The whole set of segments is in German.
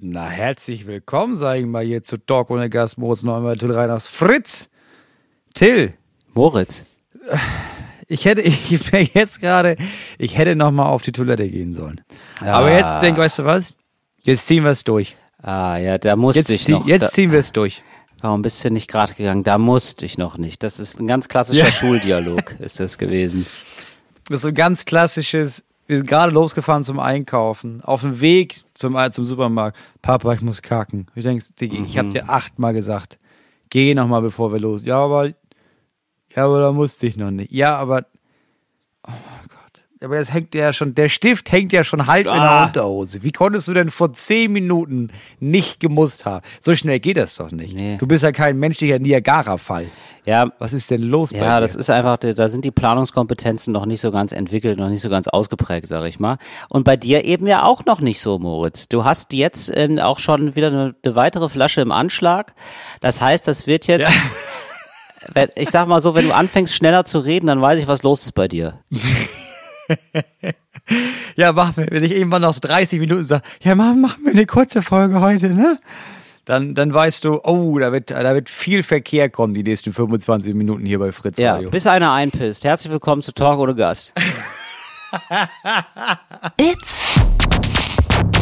Na, herzlich willkommen, sage ich mal, hier zu Talk ohne Gast, Moritz Neumann, Till Reiners, Fritz. Till. Moritz. Ich hätte, ich wäre jetzt gerade, ich hätte noch mal auf die Toilette gehen sollen. Aber jetzt denk, weißt du was? Jetzt ziehen wir es durch. Ah, ja, da musste Jetzt, ich zieh, noch. jetzt da, ziehen wir es durch. warum bist du nicht gerade gegangen? Da musste ich noch nicht. Das ist ein ganz klassischer Ja. Schuldialog, ist das gewesen. Das ist so ein ganz klassisches, wir sind gerade losgefahren zum Einkaufen, auf dem Weg zum, äh, zum Supermarkt. Papa, ich muss kacken. Ich denke, Diggi, ich habe dir achtmal gesagt, geh noch mal, bevor wir los. Ja, aber, ja, aber da musste ich noch nicht. Ja, aber. Aber jetzt hängt der ja schon, der Stift hängt ja schon halb in der Ah. Unterhose. Wie konntest du denn vor zehn Minuten nicht gemusst haben? So schnell geht das doch nicht. Nee. Du bist ja kein menschlicher Niagara-Fall. Ja, Was ist denn los bei ja, dir? das ist einfach, da sind die Planungskompetenzen noch nicht so ganz entwickelt, noch nicht so ganz ausgeprägt, sag ich mal. Und bei dir eben ja auch noch nicht so, Moritz. Du hast jetzt ähm, auch schon wieder eine, eine weitere Flasche im Anschlag. Das heißt, das wird jetzt, wenn, ich sag mal so, wenn du anfängst schneller zu reden, dann weiß ich, was los ist bei dir. Ja, mach mir, wenn ich irgendwann so 30 Minuten sage, ja, mach, machen wir eine kurze Folge heute, ne? Dann, dann weißt du, oh, da wird, da wird viel Verkehr kommen, die nächsten 25 Minuten hier bei Fritz Ja, Radio. bis einer einpisst. Herzlich willkommen zu Talk ohne Gast. It's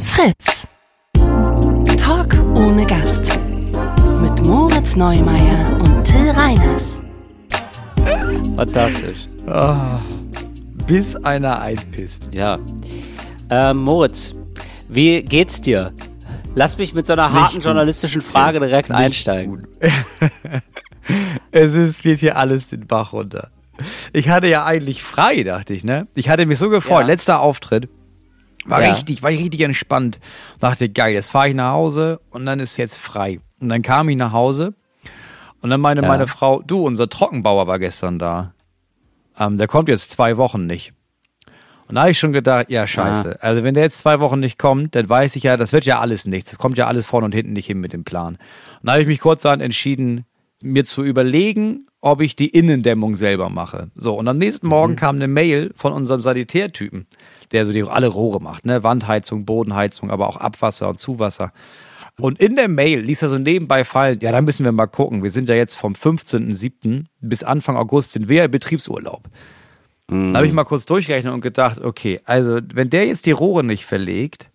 Fritz. Talk ohne Gast. Mit Moritz Neumeier und Till Reiners. Fantastisch. Bis einer einpisst. Ja. Ähm, Moritz, wie geht's dir? Lass mich mit so einer harten journalistischen Frage direkt einsteigen. Es ist, geht hier alles den Bach runter. Ich hatte ja eigentlich frei, dachte ich, ne? Ich hatte mich so gefreut. Ja. Letzter Auftritt. War Ja. richtig, war ich richtig entspannt. Dachte, geil, jetzt fahre ich nach Hause und dann ist jetzt frei. Und dann kam ich nach Hause und dann meine Ja. meine Frau, du, unser Trockenbauer war gestern da. Ähm, der kommt jetzt zwei Wochen nicht. Und da habe ich schon gedacht, ja, scheiße. Also wenn der jetzt zwei Wochen nicht kommt, dann weiß ich ja, das wird ja alles nichts. Das kommt ja alles vorne und hinten nicht hin mit dem Plan. Und da habe ich mich kurzerhand entschieden, mir zu überlegen, ob ich die Innendämmung selber mache. So, und am nächsten Morgen kam eine Mail von unserem Sanitärtypen, der so die alle Rohre macht, ne? Wandheizung, Bodenheizung, aber auch Abwasser und Zuwasser. Und in der Mail ließ er so nebenbei fallen, ja, da müssen wir mal gucken. Wir sind ja jetzt vom 15.07. bis Anfang August sind wir im Betriebsurlaub. Da habe ich mal kurz durchgerechnet und gedacht, okay, also wenn der jetzt die Rohre nicht verlegt,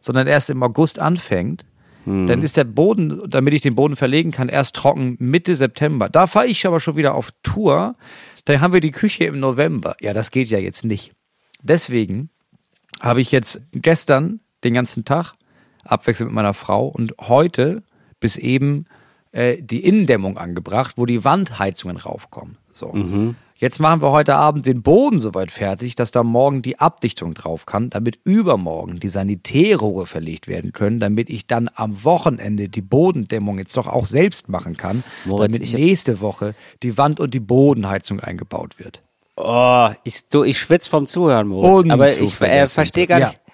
sondern erst im August anfängt, dann ist der Boden, damit ich den Boden verlegen kann, erst trocken Mitte September. Da fahre ich aber schon wieder auf Tour. Dann haben wir die Küche im November. Ja, das geht ja jetzt nicht. Deswegen habe ich jetzt gestern den ganzen Tag abwechselnd mit meiner Frau und heute bis eben äh, die Innendämmung angebracht, wo die Wandheizungen raufkommen. So. Jetzt machen wir heute Abend den Boden soweit fertig, dass da morgen die Abdichtung drauf kann, damit übermorgen die Sanitärrohre verlegt werden können, damit ich dann am Wochenende die Bodendämmung jetzt doch auch selbst machen kann, Moritz, damit ich- nächste Woche die Wand- und die Bodenheizung eingebaut wird. Oh, ich, du, ich schwitz vom Zuhören, Moritz. Aber ich äh, verstehe gar nicht. Ja,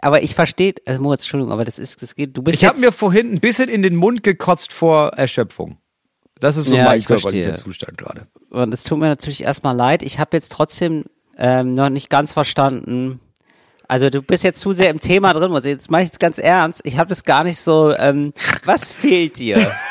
aber ich verstehe, also Moritz, Entschuldigung, aber das ist, das geht, du bist Ich habe jetzt, mir vorhin ein bisschen in den Mund gekotzt vor Erschöpfung. Das ist so Ja, mein ich körperlicher Zustand gerade. und es tut mir natürlich erstmal leid, ich habe jetzt trotzdem ähm, noch nicht ganz verstanden, also du bist jetzt zu sehr im Thema drin, Moritz. jetzt mache ich es ganz ernst, ich habe das gar nicht so, ähm, was fehlt dir?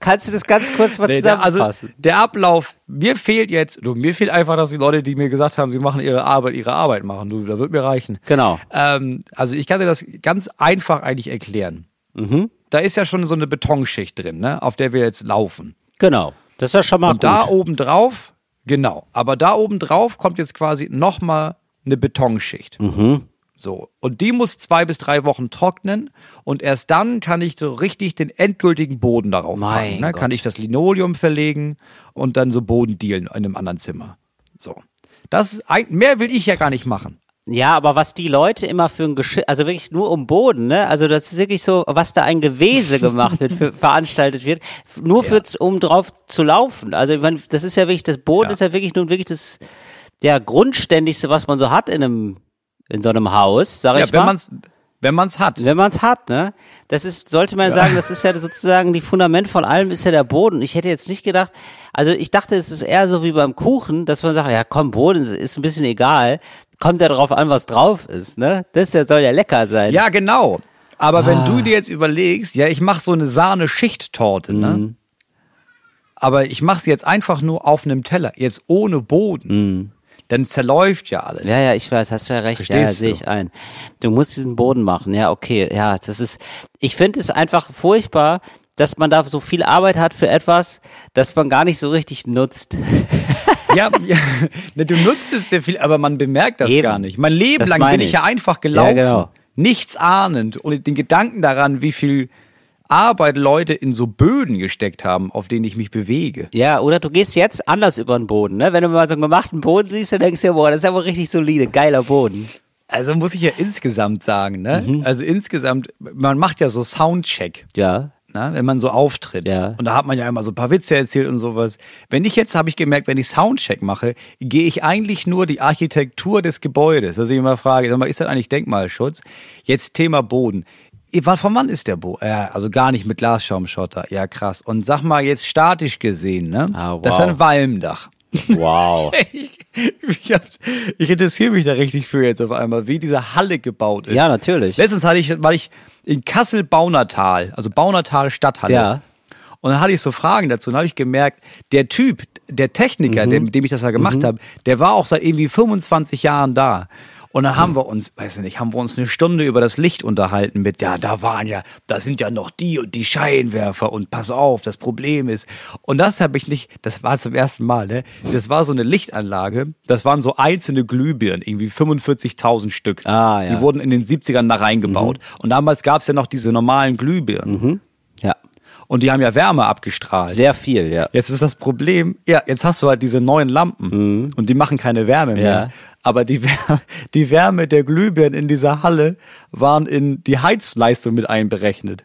Kannst du das ganz kurz mal Nee, der, also zusammenfassen? der Ablauf, mir fehlt jetzt, du, mir fehlt einfach, dass die Leute, die mir gesagt haben, sie machen ihre Arbeit, ihre Arbeit machen. Du, da wird mir reichen. Genau. Ähm, also ich kann dir das ganz einfach eigentlich erklären. Mhm. Da ist ja schon so eine Betonschicht drin, ne, auf der wir jetzt laufen. Genau, das ist ja schon mal Und gut. da oben drauf, genau, aber da oben drauf kommt jetzt quasi nochmal eine Betonschicht. Mhm. So. Und die muss zwei bis drei Wochen trocknen und erst dann kann ich so richtig den endgültigen Boden darauf Mein packen. Ne? Kann ich das Linoleum verlegen und dann so Boden dealen in einem anderen Zimmer. So. Das mehr will ich ja gar nicht machen. Ja, aber was die Leute immer für ein Geschirr, also wirklich nur um Boden, ne? Also das ist wirklich so, was da ein Gewese gemacht wird, für, veranstaltet wird, nur für, um drauf zu laufen. Also ich meine, das ist ja wirklich, das Boden Ja. ist ja wirklich nun wirklich das, der Grundständigste, was man so hat in einem, in so einem Haus, sag Ja, ich wenn mal. man's, wenn man's hat. Wenn man es hat, ne? Das ist, sollte man sagen, das ist ja sozusagen die Fundament von allem ist ja der Boden. Ich hätte jetzt nicht gedacht, also ich dachte, es ist eher so wie beim Kuchen, dass man sagt, ja komm, Boden ist ein bisschen egal. Kommt ja darauf an, was drauf ist, ne? Das ja- soll ja lecker sein. Ja, genau. Aber wenn du dir jetzt überlegst, ja, ich mache so eine Sahne-Schichttorte, ne? Aber ich mache sie jetzt einfach nur auf einem Teller, jetzt ohne Boden. Dann zerläuft ja alles. Ja, ja, ich weiß, hast ja recht. ja, ja, Verstehst sehe ich ein. Du musst diesen Boden machen. Ja, okay. Ja, das ist, ich finde es einfach furchtbar, dass man da so viel Arbeit hat für etwas, das man gar nicht so richtig nutzt. Ja, ja ne, du nutzt es sehr viel, aber man bemerkt das Eben. gar nicht. Mein Leben Das lang bin ich ich. ja einfach gelaufen, Ja, genau. nichts ahnend und den Gedanken daran, wie viel Arbeit Leute in so Böden gesteckt haben, auf denen ich mich bewege. Ja, oder du gehst jetzt anders über den Boden, ne? Wenn du mal so einen gemachten Boden siehst, dann denkst du dir, boah, das ist aber richtig solide, geiler Boden. Also muss ich ja insgesamt sagen, ne? Mhm. Also insgesamt, man macht ja so Soundcheck. Ja. Ne, wenn man so auftritt. Ja. Und da hat man ja immer so ein paar Witze erzählt und sowas. Wenn ich jetzt, habe ich gemerkt, wenn ich Soundcheck mache, gehe ich eigentlich nur die Architektur des Gebäudes. Also ich immer frage, sag mal, ist das eigentlich Denkmalschutz? Jetzt Thema Boden. Von wann ist der Boden? Ja, also gar nicht mit Glasschaumschotter. Ja, krass. Und sag mal jetzt statisch gesehen, ne? Ah, wow. Das ist ein Walmdach. Wow. Ich, ich, ich interessiere mich da richtig für jetzt auf einmal, wie diese Halle gebaut ist. Ja, natürlich. Letztens hatte ich, war ich in Kassel Baunatal, also Baunatal Stadthalle. Ja. Und dann hatte ich so Fragen dazu und habe ich gemerkt, der Typ, der Techniker, der, mit dem ich das da gemacht habe, der war auch seit irgendwie 25 Jahren da. Und dann haben wir uns, weiß ich nicht, haben wir uns eine Stunde über das Licht unterhalten mit, ja, da waren ja, da sind ja noch die und die Scheinwerfer und pass auf, das Problem ist. Und das habe ich nicht, das war zum ersten Mal, ne? Das war so eine Lichtanlage, das waren so einzelne Glühbirnen, irgendwie 45.000 Stück. Ah, ja. Mhm. Die wurden in den 70ern da reingebaut. Und damals gab es ja noch diese normalen Glühbirnen. Ja. Und die haben ja Wärme abgestrahlt. Sehr viel, ja. Jetzt ist das Problem, ja, jetzt hast du halt diese neuen Lampen und die machen keine Wärme mehr. Mhm. Ja. Aber die, die Wärme der Glühbirnen in dieser Halle waren in die Heizleistung mit einberechnet.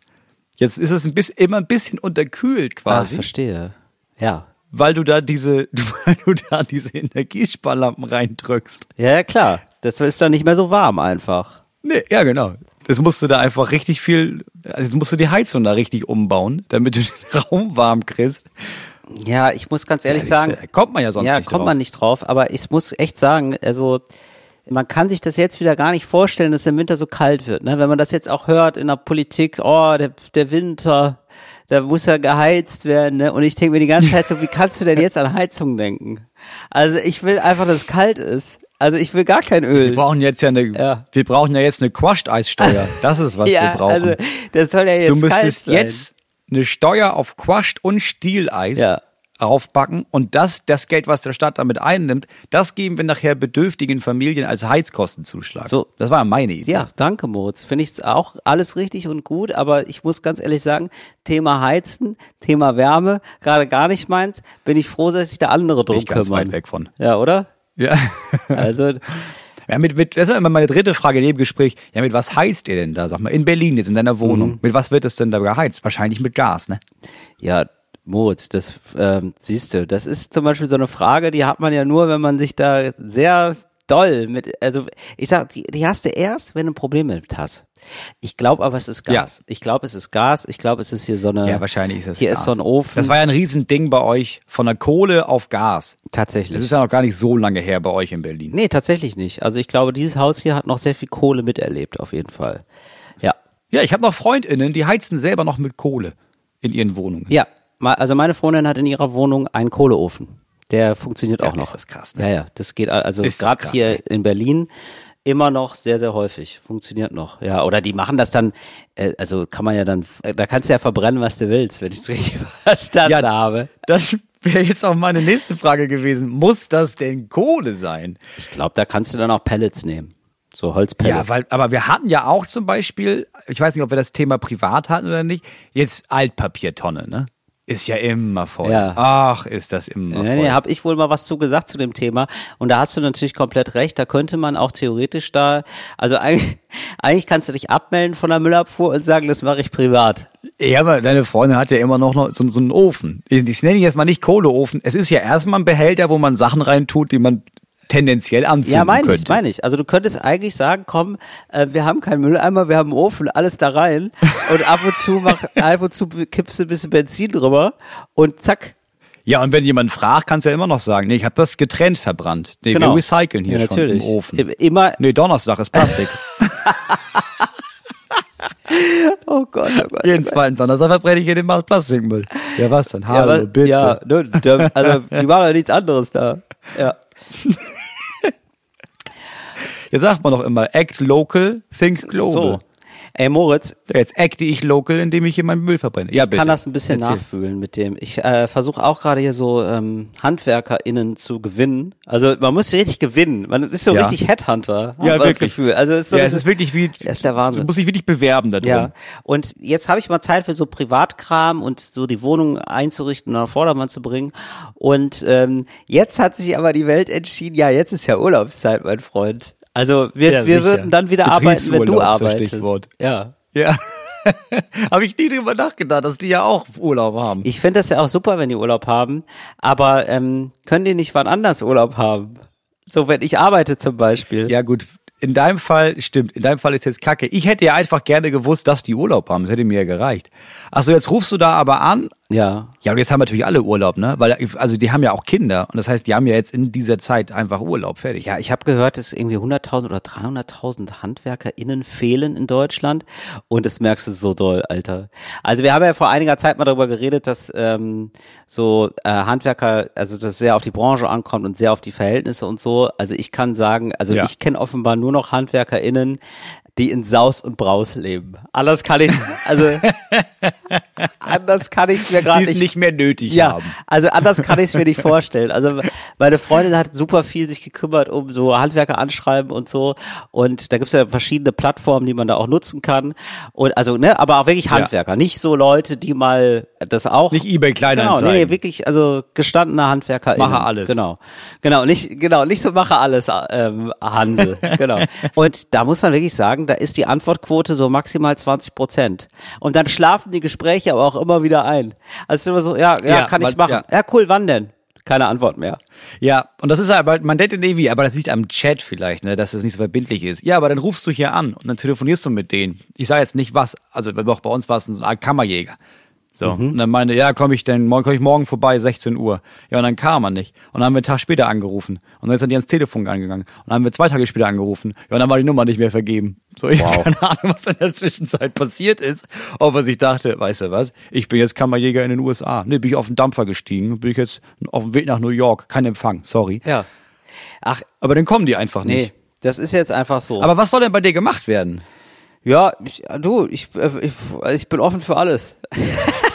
Jetzt ist es ein bisschen, immer ein bisschen unterkühlt Ah, quasi, verstehe. Ja. weil du da diese, weil du da diese Energiesparlampen reindrückst. Ja, ja, klar. Das ist dann nicht mehr so warm einfach. Nee, ja, genau. Das musst du da einfach richtig viel, also jetzt musst du die Heizung da richtig umbauen, damit du den Raum warm kriegst. Ja, ich muss ganz ehrlich Ja, sagen, ist, kommt man ja sonst ja, nicht kommt drauf. man nicht drauf, aber ich muss echt sagen, also man kann sich das jetzt wieder gar nicht vorstellen, dass im Winter so kalt wird. Ne? Wenn man das jetzt auch hört in der Politik, oh, der, der Winter, da muss ja geheizt werden. Ne? Und ich denke mir die ganze Zeit so, wie kannst du denn jetzt an Heizung denken? Also ich will einfach, dass es kalt ist. Also ich will gar kein Öl. Wir brauchen jetzt ja eine, Ja. wir brauchen ja jetzt eine Quashed-Eissteuer. Das ist, was ja, wir brauchen. also das soll ja jetzt du kalt müsstest sein. jetzt eine Steuer auf Quashed und Stieleis Ja. raufbacken und das, das Geld, was der Staat damit einnimmt, das geben wir nachher bedürftigen Familien als Heizkostenzuschlag. So. Das war meine Idee. Ja, danke Moritz. Finde ich auch alles richtig und gut, aber ich muss ganz ehrlich sagen, Thema Heizen, Thema Wärme, gerade gar nicht meins, bin ich froh, dass sich da andere drum Bin ich ganz kümmern. weit weg von. Ja, oder? Ja. Also, Ja, mit, mit, das ist immer meine dritte Frage in jedem Gespräch. Ja, mit was heizt ihr denn da? Sag mal, in Berlin, jetzt in deiner Wohnung. Mhm. Mit was wird es denn da geheizt? Wahrscheinlich mit Gas, ne? ja, Moritz, das ähm, siehst du, das ist zum Beispiel so eine Frage, die hat man ja nur, wenn man sich da sehr doll mit, also ich sag, die, die hast du erst, wenn du ein Problem mit hast. Ich glaube aber, es ist Gas. Ja. Ich glaube, es ist Gas. Ich glaube, es ist hier so eine. Ja, wahrscheinlich ist es Hier Gas. ist so ein Ofen. Das war ja ein Riesending bei euch von der Kohle auf Gas. tatsächlich. Das ist ja noch gar nicht so lange her bei euch in Berlin. Nee, tatsächlich nicht. Also ich glaube, dieses Haus hier hat noch sehr viel Kohle miterlebt, auf jeden Fall. Ja. Ja, ich habe noch FreundInnen, die heizen selber noch mit Kohle in ihren Wohnungen. Ja, also meine Freundin hat in ihrer Wohnung einen Kohleofen. Der funktioniert Ja, auch noch. ist das krass, ne? Ja, ja, das geht al- also gerade hier ey. in Berlin immer noch sehr, sehr häufig. Funktioniert noch. Ja, oder die machen das dann, äh, also kann man ja dann, äh, da kannst du ja verbrennen, was du willst, wenn ich es richtig verstanden Ja, habe. Das wäre jetzt auch meine nächste Frage gewesen. Muss das denn Kohle sein? Ich glaube, da kannst du dann auch Pellets nehmen. So Holzpellets. Ja, weil, aber wir hatten ja auch zum Beispiel, ich weiß nicht, ob wir das Thema privat hatten oder nicht, jetzt Altpapiertonne, ne? Ist ja immer voll. Ja. Ach, ist das immer Nee, voll. nee, habe ich wohl mal was zu gesagt zu dem Thema. Und da hast du natürlich komplett recht. Da könnte man auch theoretisch da, also eigentlich, eigentlich kannst du dich abmelden von der Müllabfuhr und sagen, das mache ich privat. Ja, aber deine Freundin hat ja immer noch noch so, so einen Ofen. Ich, ich nenne ihn jetzt mal nicht Kohleofen. Es ist ja erstmal ein Behälter, wo man Sachen reintut, die man tendenziell anzünden Ja, meine könnte. ich, meine ich. Also du könntest eigentlich sagen, komm, äh, wir haben keinen Mülleimer, wir haben einen Ofen, alles da rein und ab und zu mach, ab und zu kippst du ein bisschen Benzin drüber und zack. Ja, und wenn jemand fragt, kannst du ja immer noch sagen, nee, ich habe das getrennt verbrannt. Nee, wir recyceln hier Genau. ja, schon natürlich. im Ofen. Immer, Nee, Donnerstag ist Plastik. Oh Gott, oh Gott. Jeden zweiten Donnerstag verbrenne ich hier den Plastikmüll. Ja, was denn? Ja, Hallo, aber- bitte. Ja, ne, der, also die machen ja nichts anderes da. Ja. Jetzt sagt man doch immer, act local, think global. So. Ey, Moritz, Jetzt acte ich local, indem ich hier meinen Müll verbrenne. Ja, ich kann das ein bisschen Erzähl. nachfühlen mit dem. Ich äh, versuche auch gerade hier so ähm, HandwerkerInnen zu gewinnen. Also man muss richtig gewinnen. Man ist so Ja. richtig Headhunter. Ja, das wirklich. Gefühl. Also es ist so Ja, es ist wirklich wie, Das ist der Wahnsinn. du musst dich wirklich bewerben da drin. Ja, und jetzt habe ich mal Zeit für so Privatkram und so die Wohnung einzurichten und auf Vordermann zu bringen. Und ähm, jetzt hat sich aber die Welt entschieden, ja, jetzt ist ja Urlaubszeit, mein Freund. Also wir, Ja, wir würden dann wieder arbeiten, wenn du arbeitest. Stichwort. Ja. Ja. Habe ich nie drüber nachgedacht, dass die ja auch Urlaub haben. Ich finde das ja auch super, wenn die Urlaub haben, aber ähm, können die nicht wann anders Urlaub haben? So, wenn ich arbeite zum Beispiel. Ja, gut. In deinem Fall, stimmt, in deinem Fall ist jetzt kacke. Ich hätte ja einfach gerne gewusst, dass die Urlaub haben. Das hätte mir ja gereicht. Achso, jetzt rufst du da aber an. Ja. Ja, und jetzt haben natürlich alle Urlaub, ne? Weil, also die haben ja auch Kinder. Und das heißt, die haben ja jetzt in dieser Zeit einfach Urlaub. Fertig. Ja, ich habe gehört, dass irgendwie 100.000 oder 300.000 HandwerkerInnen fehlen in Deutschland und das merkst du so doll, Alter. Also wir haben ja vor einiger Zeit mal darüber geredet, dass ähm, so äh, Handwerker, also das sehr auf die Branche ankommt und sehr auf die Verhältnisse und so. Also ich kann sagen, also Ja. ich kenne offenbar nur noch HandwerkerInnen, die in Saus und Braus leben. Anders kann ich, also anders kann ich es mir gerade die es nicht nicht mehr nötig ja, haben. also anders kann ich es mir nicht vorstellen. Also meine Freundin hat super viel sich gekümmert um so Handwerker anschreiben und so. Und da gibt's ja verschiedene Plattformen, die man da auch nutzen kann. Und also, ne, aber auch wirklich Handwerker, nicht so Leute, die mal das auch. Nicht eBay Genau, Kleinanzeigen. nee, nee, wirklich, also gestandene Handwerker. Mache alles. Genau. Genau, nicht, genau, nicht so mache alles, ähm, Hanse. genau. Und da muss man wirklich sagen, da ist die Antwortquote so maximal 20 Prozent. Und dann schlafen die Gespräche aber auch immer wieder ein. Also es ist immer so, ja, ja, Ja, kann ich machen. ja. Ja. cool, wann denn? Keine Antwort mehr. Ja, und das ist aber, man denkt irgendwie, aber das liegt am Chat vielleicht, ne, dass das nicht so verbindlich ist. Ja, aber dann rufst du hier an und dann telefonierst du mit denen. Ich sage jetzt nicht was, also auch bei uns war es so ein Kammerjäger. So, Mhm. und dann meinte, ja, komme ich denn, morgen komme ich morgen vorbei, 16 Uhr. Ja, und dann kam er nicht. Und dann haben wir einen Tag später angerufen. Und dann ist er die ans Telefon angegangen. Und dann haben wir zwei Tage später angerufen. Ja, und dann war die Nummer nicht mehr vergeben. So, ich habe keine Ahnung, was in der Zwischenzeit passiert ist. Ob er sich dachte, weißt du was, ich bin jetzt Kammerjäger in den USA. Ne, bin ich auf den Dampfer gestiegen, bin ich jetzt auf dem Weg nach New York. Kein Empfang, sorry. Ja. Ach, Aber dann kommen die einfach nee, nicht. das ist jetzt einfach so. Aber was soll denn bei dir gemacht werden? ja, ich, du, ich, äh, ich, ich bin offen für alles.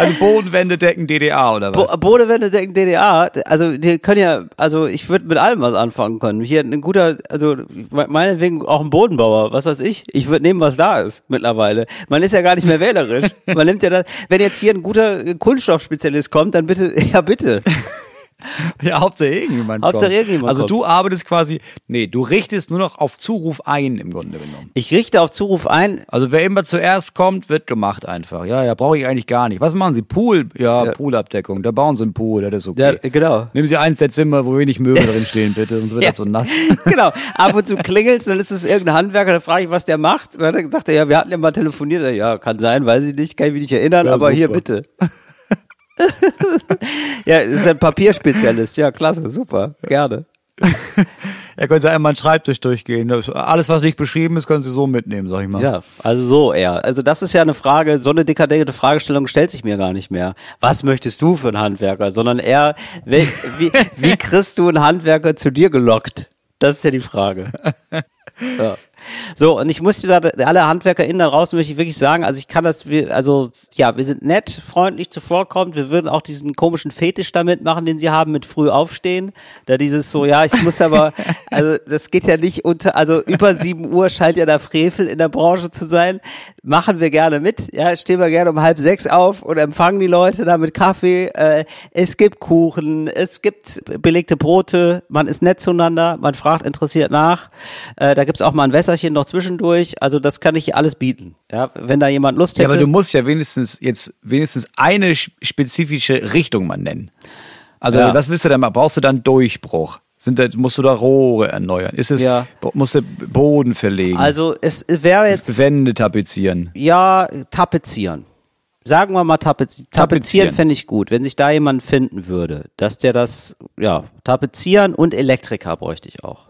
Also Bodenwände decken DDA oder was? Bo Bodewände denken DDR, also die können ja, also ich würde mit allem was anfangen können. Hier ein guter, also me- meinetwegen auch ein Bodenbauer, was weiß ich. Ich würde nehmen, was da ist mittlerweile. Man ist ja gar nicht mehr wählerisch. Man nimmt ja das, wenn jetzt hier ein guter Kunststoffspezialist kommt, dann bitte, ja bitte. Ja, Hauptsache irgendjemand Hauptsache kommt. irgendjemand Also kommt. du arbeitest quasi, nee, du richtest nur noch auf Zuruf ein im Grunde genommen. Ich richte auf Zuruf ein, Also wer immer zuerst kommt, wird gemacht einfach. Ja, ja, brauche ich eigentlich gar nicht. Was machen Sie? Pool? Ja, Ja. Poolabdeckung. Da bauen Sie einen Pool, das ist okay. ja, genau. Nehmen Sie eins der Zimmer, wo wenig Möbel drin stehen, bitte, sonst wird Ja. das so nass. genau. Ab und zu klingelt's, dann ist es irgendein Handwerker, da frage ich, was der macht. Und dann sagt er, ja, wir hatten ja mal telefoniert. Ja, kann sein, weiß ich nicht, kann ich mich nicht erinnern, Ja, aber hier super. bitte. ja, ist ein Papierspezialist. Ja, klasse, super, gerne. Er könnte einmal einen Schreibtisch durchgehen. Alles, was nicht beschrieben ist, können Sie so mitnehmen, sag ich mal. Ja, also so eher. Also das ist ja eine Frage, so eine dekadente Fragestellung stellt sich mir gar nicht mehr. Was möchtest du für einen Handwerker? Sondern eher, wie, wie, wie kriegst du einen Handwerker zu dir gelockt? Das ist ja die Frage. Ja. So, und ich muss dir da, alle HandwerkerInnen da draußen möchte ich wirklich sagen, also ich kann das, wir, also, ja, wir sind nett, freundlich zuvorkommend, wir würden auch diesen komischen Fetisch damit machen, den sie haben mit früh aufstehen, da dieses so, ja, ich muss aber, also, das geht ja nicht unter, also über sieben Uhr scheint ja der Frevel in der Branche zu sein, machen wir gerne mit, ja, stehen wir gerne um halb sechs auf und empfangen die Leute da mit Kaffee, äh, es gibt Kuchen, es gibt belegte Brote, man ist nett zueinander, man fragt interessiert nach, äh, da gibt's auch mal ein Wässerchen noch zwischendurch, also das kann ich alles bieten, ja, wenn da jemand Lust Ja, hätte. aber du musst ja wenigstens jetzt wenigstens eine sch- spezifische Richtung mal nennen. Also Ja. was willst du denn mal? Brauchst du dann Durchbruch? Sind da, musst du da Rohre erneuern? Ist es, Ja. musst du Boden verlegen? also es wäre jetzt, Wände tapezieren? ja, tapezieren. Sagen wir mal tapezieren. Tapezieren Tapezieren. fände ich gut, wenn sich da jemand finden würde, dass der das, ja, tapezieren und Elektriker bräuchte ich auch.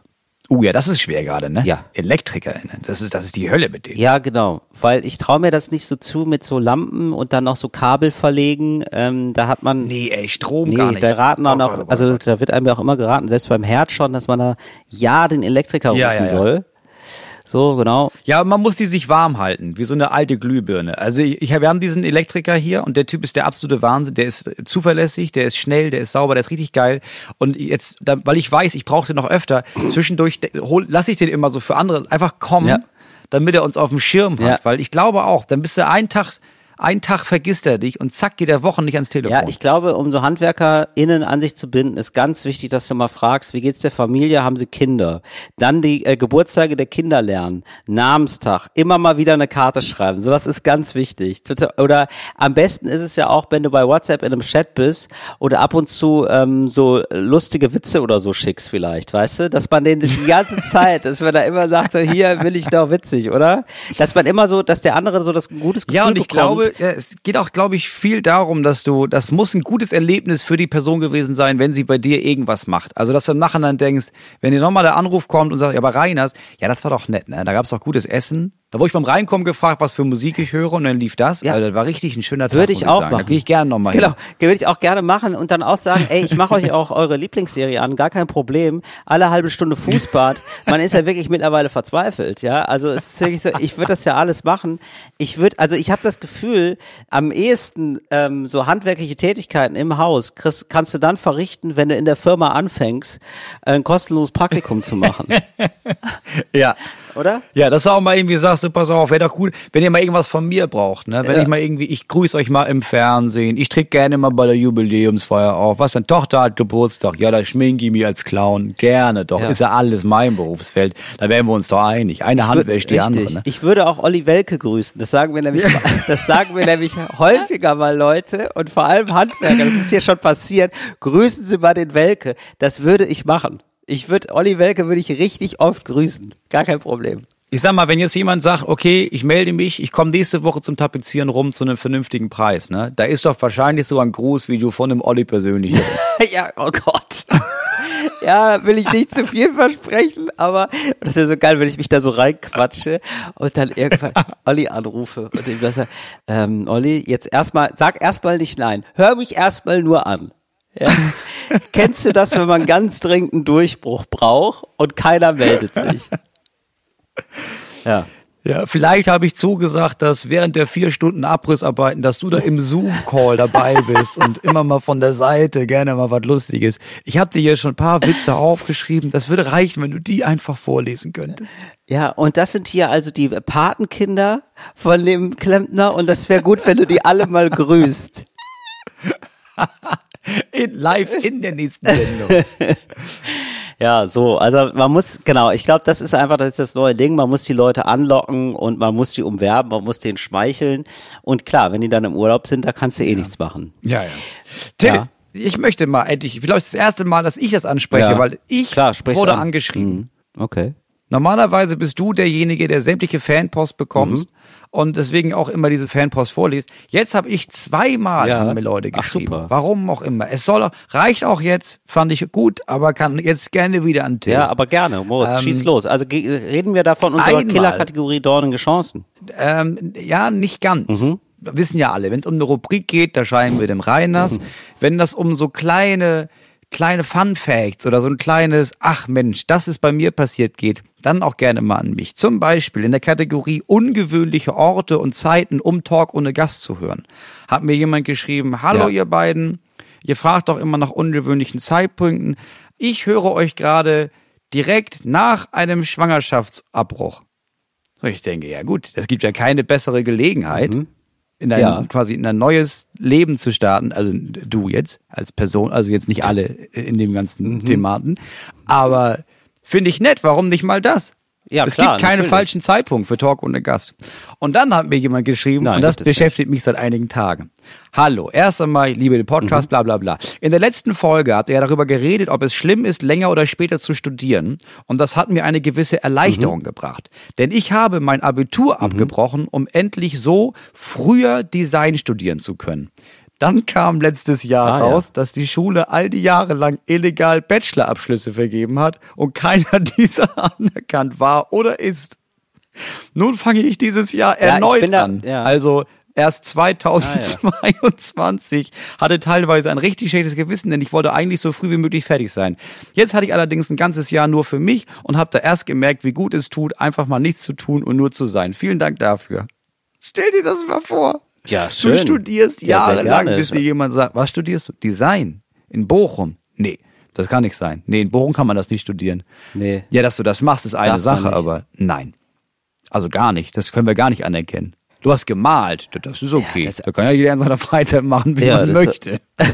Oh ja, das ist schwer gerade, ne? Ja. ElektrikerInnen. Das ist, das ist die Hölle mit denen. Ja, genau. Weil ich traue mir das nicht so zu mit so Lampen und dann noch so Kabel verlegen. Ähm, da hat man. Nee, ey, Strom Nee, gar nicht. da raten auch Oh noch, oh also oh Gott. da wird einem ja auch immer geraten, selbst beim Herd schon, dass man da ja den Elektriker Ja, rufen ja, ja. soll. So, genau. Ja, man muss die sich warm halten, wie so eine alte Glühbirne. Also ich, wir haben diesen Elektriker hier und der Typ ist der absolute Wahnsinn. Der ist zuverlässig, der ist schnell, der ist sauber, der ist richtig geil. Und jetzt, weil ich weiß, ich brauche den noch öfter, zwischendurch lasse ich den immer so für andere einfach kommen, Ja. damit er uns auf dem Schirm hat. Ja. Weil ich glaube auch, dann bist du einen Tag, einen Tag vergisst er dich und zack geht er Wochen nicht ans Telefon. Ja, ich glaube, um so HandwerkerInnen an sich zu binden, ist ganz wichtig, dass du mal fragst, wie geht's der Familie, haben sie Kinder? Dann die äh, Geburtstage der Kinder lernen, Namenstag, immer mal wieder eine Karte schreiben, sowas ist ganz wichtig. Oder am besten ist es ja auch, wenn du bei WhatsApp in einem Chat bist oder ab und zu ähm, so lustige Witze oder so schickst vielleicht, weißt du? Dass man den die ganze Zeit, dass man da immer sagt, so, hier will ich doch witzig, oder? Dass man immer so, dass der andere so das ein gutes Gefühl Ja, und ich bekommt. glaube, ja, es geht auch, glaube ich, viel darum, dass du, das muss ein gutes Erlebnis für die Person gewesen sein, wenn sie bei dir irgendwas macht. Also, dass du im Nachhinein denkst, wenn dir nochmal der Anruf kommt und sagt, ja, aber Reiners, ja, das war doch nett, ne? Da gab's doch gutes Essen. Da wurde ich beim Reinkommen gefragt, was für Musik ich höre und dann lief das. Ja. Also, das war richtig ein schöner Tag. Würde muss ich auch sagen. machen. Da gehe ich gerne nochmal Genau, hin. würde ich auch gerne machen und dann auch sagen, ey, ich mache euch auch eure Lieblingsserie an, gar kein Problem. Alle halbe Stunde Fußbad. Man ist ja wirklich mittlerweile verzweifelt, ja. Also es ist wirklich so, ich würde das ja alles machen. Ich würde, also ich habe das Gefühl, am ehesten ähm, so handwerkliche Tätigkeiten im Haus kriegst, kannst du dann verrichten, wenn du in der Firma anfängst, ein kostenloses Praktikum zu machen, Ja. Oder? Ja, dass du auch mal irgendwie sagst, du, pass auf, wäre doch gut, wenn ihr mal irgendwas von mir braucht, ne? Wenn Ja. ich mal irgendwie, ich grüße euch mal im Fernsehen, ich tritt gerne mal bei der Jubiläumsfeier auf. Was denn, Tochter hat Geburtstag, ja, da schminke ich mich als Clown. Gerne doch, Ja. ist ja alles mein Berufsfeld. Da wären wir uns doch einig. Eine Hand wäscht die richtig. andere, ne? Ich würde auch Olli Welke grüßen. Das sagen wir nämlich, das sagen wir nämlich häufiger mal Leute und vor allem Handwerker. Das ist hier schon passiert. Grüßen Sie mal den Welke. Das würde ich machen. Ich würde, Olli Welke würde ich richtig oft grüßen. Gar kein Problem. Ich sag mal, wenn jetzt jemand sagt, okay, ich melde mich, ich komme nächste Woche zum Tapezieren rum zu einem vernünftigen Preis, ne? Da ist doch wahrscheinlich so ein Grußvideo von dem Olli persönlich. ja, oh Gott. Ja, will ich nicht zu viel versprechen, aber das wäre so geil, wenn ich mich da so reinquatsche und dann irgendwann Olli anrufe und ihm das sage, ähm, Olli, jetzt erstmal, sag erstmal nicht nein, hör mich erstmal nur an. Ja. Kennst du das, wenn man ganz dringend einen Durchbruch braucht und keiner meldet sich? Ja. Ja, vielleicht habe ich zugesagt, dass während der vier Stunden Abrissarbeiten, dass du da im Zoom-Call dabei bist und immer mal von der Seite gerne mal was Lustiges. Ich habe dir hier schon ein paar Witze aufgeschrieben. Das würde reichen, wenn du die einfach vorlesen könntest. Ja, und das sind hier also die Patenkinder von dem Klempner und das wäre gut, wenn du die alle mal grüßt. In, live in der nächsten Sendung. Ja, so, also man muss, genau, ich glaube, das ist einfach das, ist das neue Ding, man muss die Leute anlocken und man muss die umwerben, man muss denen schmeicheln und klar, wenn die dann im Urlaub sind, da kannst du eh nichts machen. Ja, ja. Till, Ja. ich möchte mal endlich, ich glaube, es ist das erste Mal, dass ich das anspreche, Ja. weil ich Klar, wurde an. angeschrieben. Mhm. Okay. Normalerweise bist du derjenige, der sämtliche Fanpost bekommst Mhm. Und deswegen auch immer diese Fanpost vorliest. Jetzt habe ich zweimal Ja. haben mir Leute Ach, geschrieben. super. Warum auch immer. Es soll reicht auch jetzt, fand ich gut, aber kann jetzt gerne wieder an Till. Ja, aber gerne, Moritz, Ähm, schieß los. Also reden wir da von unserer. Killerkategorie dornige Chancen. Ähm, ja, nicht ganz. Mhm. Wissen ja alle, wenn es um eine Rubrik geht, da schreiben wir dem Reiners. Wenn das um so kleine, kleine Fun Facts oder so ein kleines, ach Mensch, das ist bei mir passiert geht, dann auch gerne mal an mich. Zum Beispiel in der Kategorie ungewöhnliche Orte und Zeiten, um Talk ohne Gast zu hören. Hat mir jemand geschrieben, hallo Ja. ihr beiden, ihr fragt doch immer nach ungewöhnlichen Zeitpunkten. Ich höre euch gerade direkt nach einem Schwangerschaftsabbruch. Ich denke, ja gut, es gibt ja keine bessere Gelegenheit, in ein, Ja. quasi in ein neues Leben zu starten. Also du jetzt als Person, also jetzt nicht alle in dem ganzen Thematen. Aber finde ich nett, warum nicht mal das? Ja, es klar, gibt keinen natürlich. falschen Zeitpunkt für Talk ohne Gast. Und dann hat mir jemand geschrieben, Nein, und das beschäftigt mich seit einigen Tagen. Hallo, erst einmal, liebe den Podcast, Mhm. bla bla bla. In der letzten Folge habt ihr ja darüber geredet, ob es schlimm ist, länger oder später zu studieren. Und das hat mir eine gewisse Erleichterung Mhm. gebracht. Denn ich habe mein Abitur abgebrochen, um endlich so früher Design studieren zu können. Dann kam letztes Jahr Ah, ja. raus, dass die Schule all die Jahre lang illegal Bachelorabschlüsse vergeben hat und keiner dieser anerkannt war oder ist. Nun fange ich dieses Jahr Ja, erneut da- an. ja. Also erst 2022 hatte teilweise ein richtig schlechtes Gewissen, denn ich wollte eigentlich so früh wie möglich fertig sein. Jetzt hatte ich allerdings ein ganzes Jahr nur für mich und habe da erst gemerkt, wie gut es tut, einfach mal nichts zu tun und nur zu sein. Vielen Dank dafür. Stell dir das mal vor. Ja, Du schön. studierst Ja, jahrelang, bis dir jemand sagt, was studierst du? Design. In Bochum. Nee, das kann nicht sein. Nee, in Bochum kann man das nicht studieren. Nee. Ja, dass du das machst, ist eine Darf Sache, aber nein. Also gar nicht. Das können wir gar nicht anerkennen. Du hast gemalt. Das ist okay. das- da kann ja jeder in seiner Freizeit machen, wie Ja, man möchte.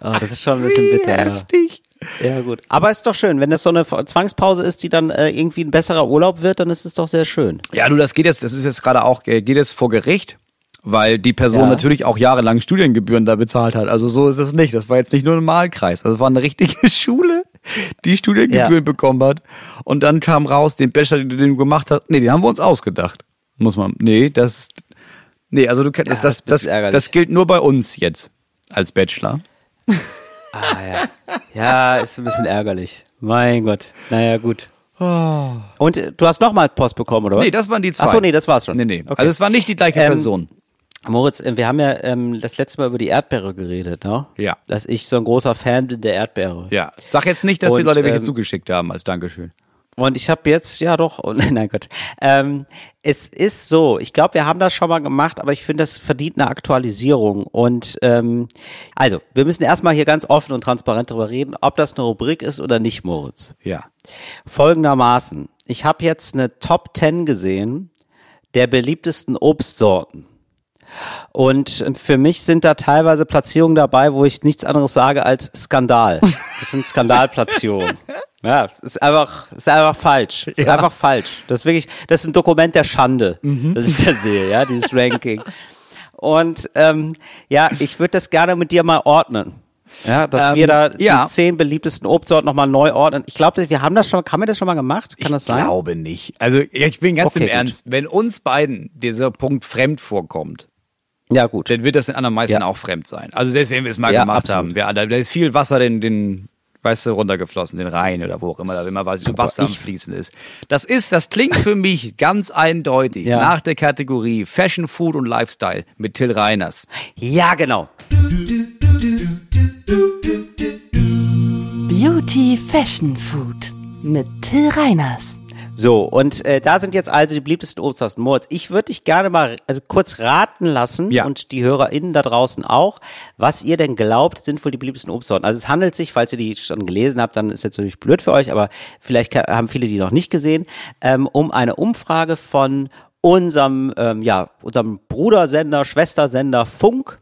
Oh, das ist schon ein bisschen bitter. Ja. heftig. ja, gut. Aber ist doch schön, wenn das so eine Zwangspause ist, die dann äh, irgendwie ein besserer Urlaub wird, dann ist es doch sehr schön. Ja, du, das geht jetzt, das ist jetzt gerade auch, äh, geht jetzt vor Gericht, weil die Person Ja. natürlich auch jahrelang Studiengebühren da bezahlt hat. Also so ist es nicht. Das war jetzt nicht nur ein Malkreis. Das war eine richtige Schule, die Studiengebühren Ja. bekommen hat. Und dann kam raus, den Bachelor, den du gemacht hast, nee, den haben wir uns ausgedacht. Muss man, nee, das, nee, also du kennst, das, das das, das, das gilt nur bei uns jetzt als Bachelor. Ah ja. Ja, ist ein bisschen ärgerlich. Mein Gott. Naja, gut. Und äh, du hast nochmal Post bekommen, oder was? Nee, das waren die zwei. Ach so, nee, das war's schon. Nee, nee. Okay. Also es war nicht die gleiche Ähm, Person. Moritz, äh, wir haben ja ähm, das letzte Mal über die Erdbeere geredet, ne? Ja. Dass ich so ein großer Fan bin der Erdbeere. Ja. Sag jetzt nicht, dass die Und, Leute welche ähm, zugeschickt haben als Dankeschön. Und ich habe jetzt, ja doch, oh, nein Gott. Ähm, es ist so, ich glaube, wir haben das schon mal gemacht, aber ich finde, das verdient eine Aktualisierung. Und ähm, also, wir müssen erstmal hier ganz offen und transparent darüber reden, ob das eine Rubrik ist oder nicht, Moritz. Ja. Folgendermaßen, ich habe jetzt eine Top 10 gesehen der beliebtesten Obstsorten. Und für mich sind da teilweise Platzierungen dabei, wo ich nichts anderes sage als Skandal. Das sind Skandalplatzierungen. Ja, das ist einfach, das ist einfach falsch. Das ist einfach falsch. Das ist wirklich, das ist ein Dokument der Schande, das ich da sehe, ja, dieses Ranking. Und ähm, ja, ich würde das gerne mit dir mal ordnen. Ja, dass Ähm, wir da ja. die zehn beliebtesten Obstsorten nochmal neu ordnen. Ich glaube, wir haben das schon, haben wir das schon mal gemacht? Kann das ich sein? glaube nicht. Also ja, ich bin ganz Okay, im gut. Ernst, wenn uns beiden dieser Punkt fremd vorkommt, Ja, gut. dann wird das den anderen meisten Ja. auch fremd sein. Also selbst wenn wir es mal Ja, gemacht absolut. haben, wir, da, ist viel Wasser den, den weißt du, runtergeflossen, den Rhein oder wo auch immer, da immer was Wasser am Fließen ist. Das ist, das klingt für mich ganz eindeutig Ja. nach der Kategorie Fashion, Food und Lifestyle mit Till Reiners. Ja, genau. Beauty Fashion Food mit Till Reiners. So, und äh, da sind jetzt also die beliebtesten Obstsorten. Moritz, ich würde dich gerne mal also kurz raten lassen Ja. und die HörerInnen da draußen auch, was ihr denn glaubt, sind wohl die beliebtesten Obstsorten. Also es handelt sich, falls ihr die schon gelesen habt, dann ist jetzt natürlich blöd für euch, aber vielleicht ka- haben viele die noch nicht gesehen, ähm, um eine Umfrage von unserem, ähm, ja, unserem Brudersender, Schwestersender Funk.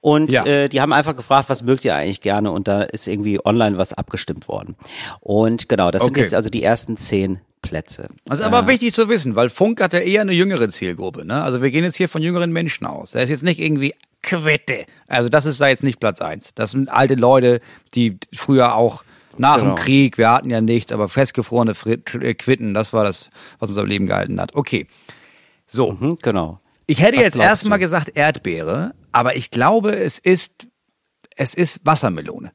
Und Ja. äh, die haben einfach gefragt, was mögt ihr eigentlich gerne? Und da ist irgendwie online was abgestimmt worden. Und genau, das sind Okay. jetzt also die ersten zehn Plätze. Das ist aber wichtig zu wissen, weil Funk hat ja eher eine jüngere Zielgruppe. Ne? Also wir gehen jetzt hier von jüngeren Menschen aus. Da ist jetzt nicht irgendwie Quitte. Also das ist da jetzt nicht Platz eins. Das sind alte Leute, die früher auch nach Genau. dem Krieg, wir hatten ja nichts, aber festgefrorene Frit äh, Quitten, das war das, was uns am Leben gehalten hat. Okay. So, Hm, genau. ich hätte Was jetzt erstmal gesagt Erdbeere, aber ich glaube, es ist, es ist Wassermelone.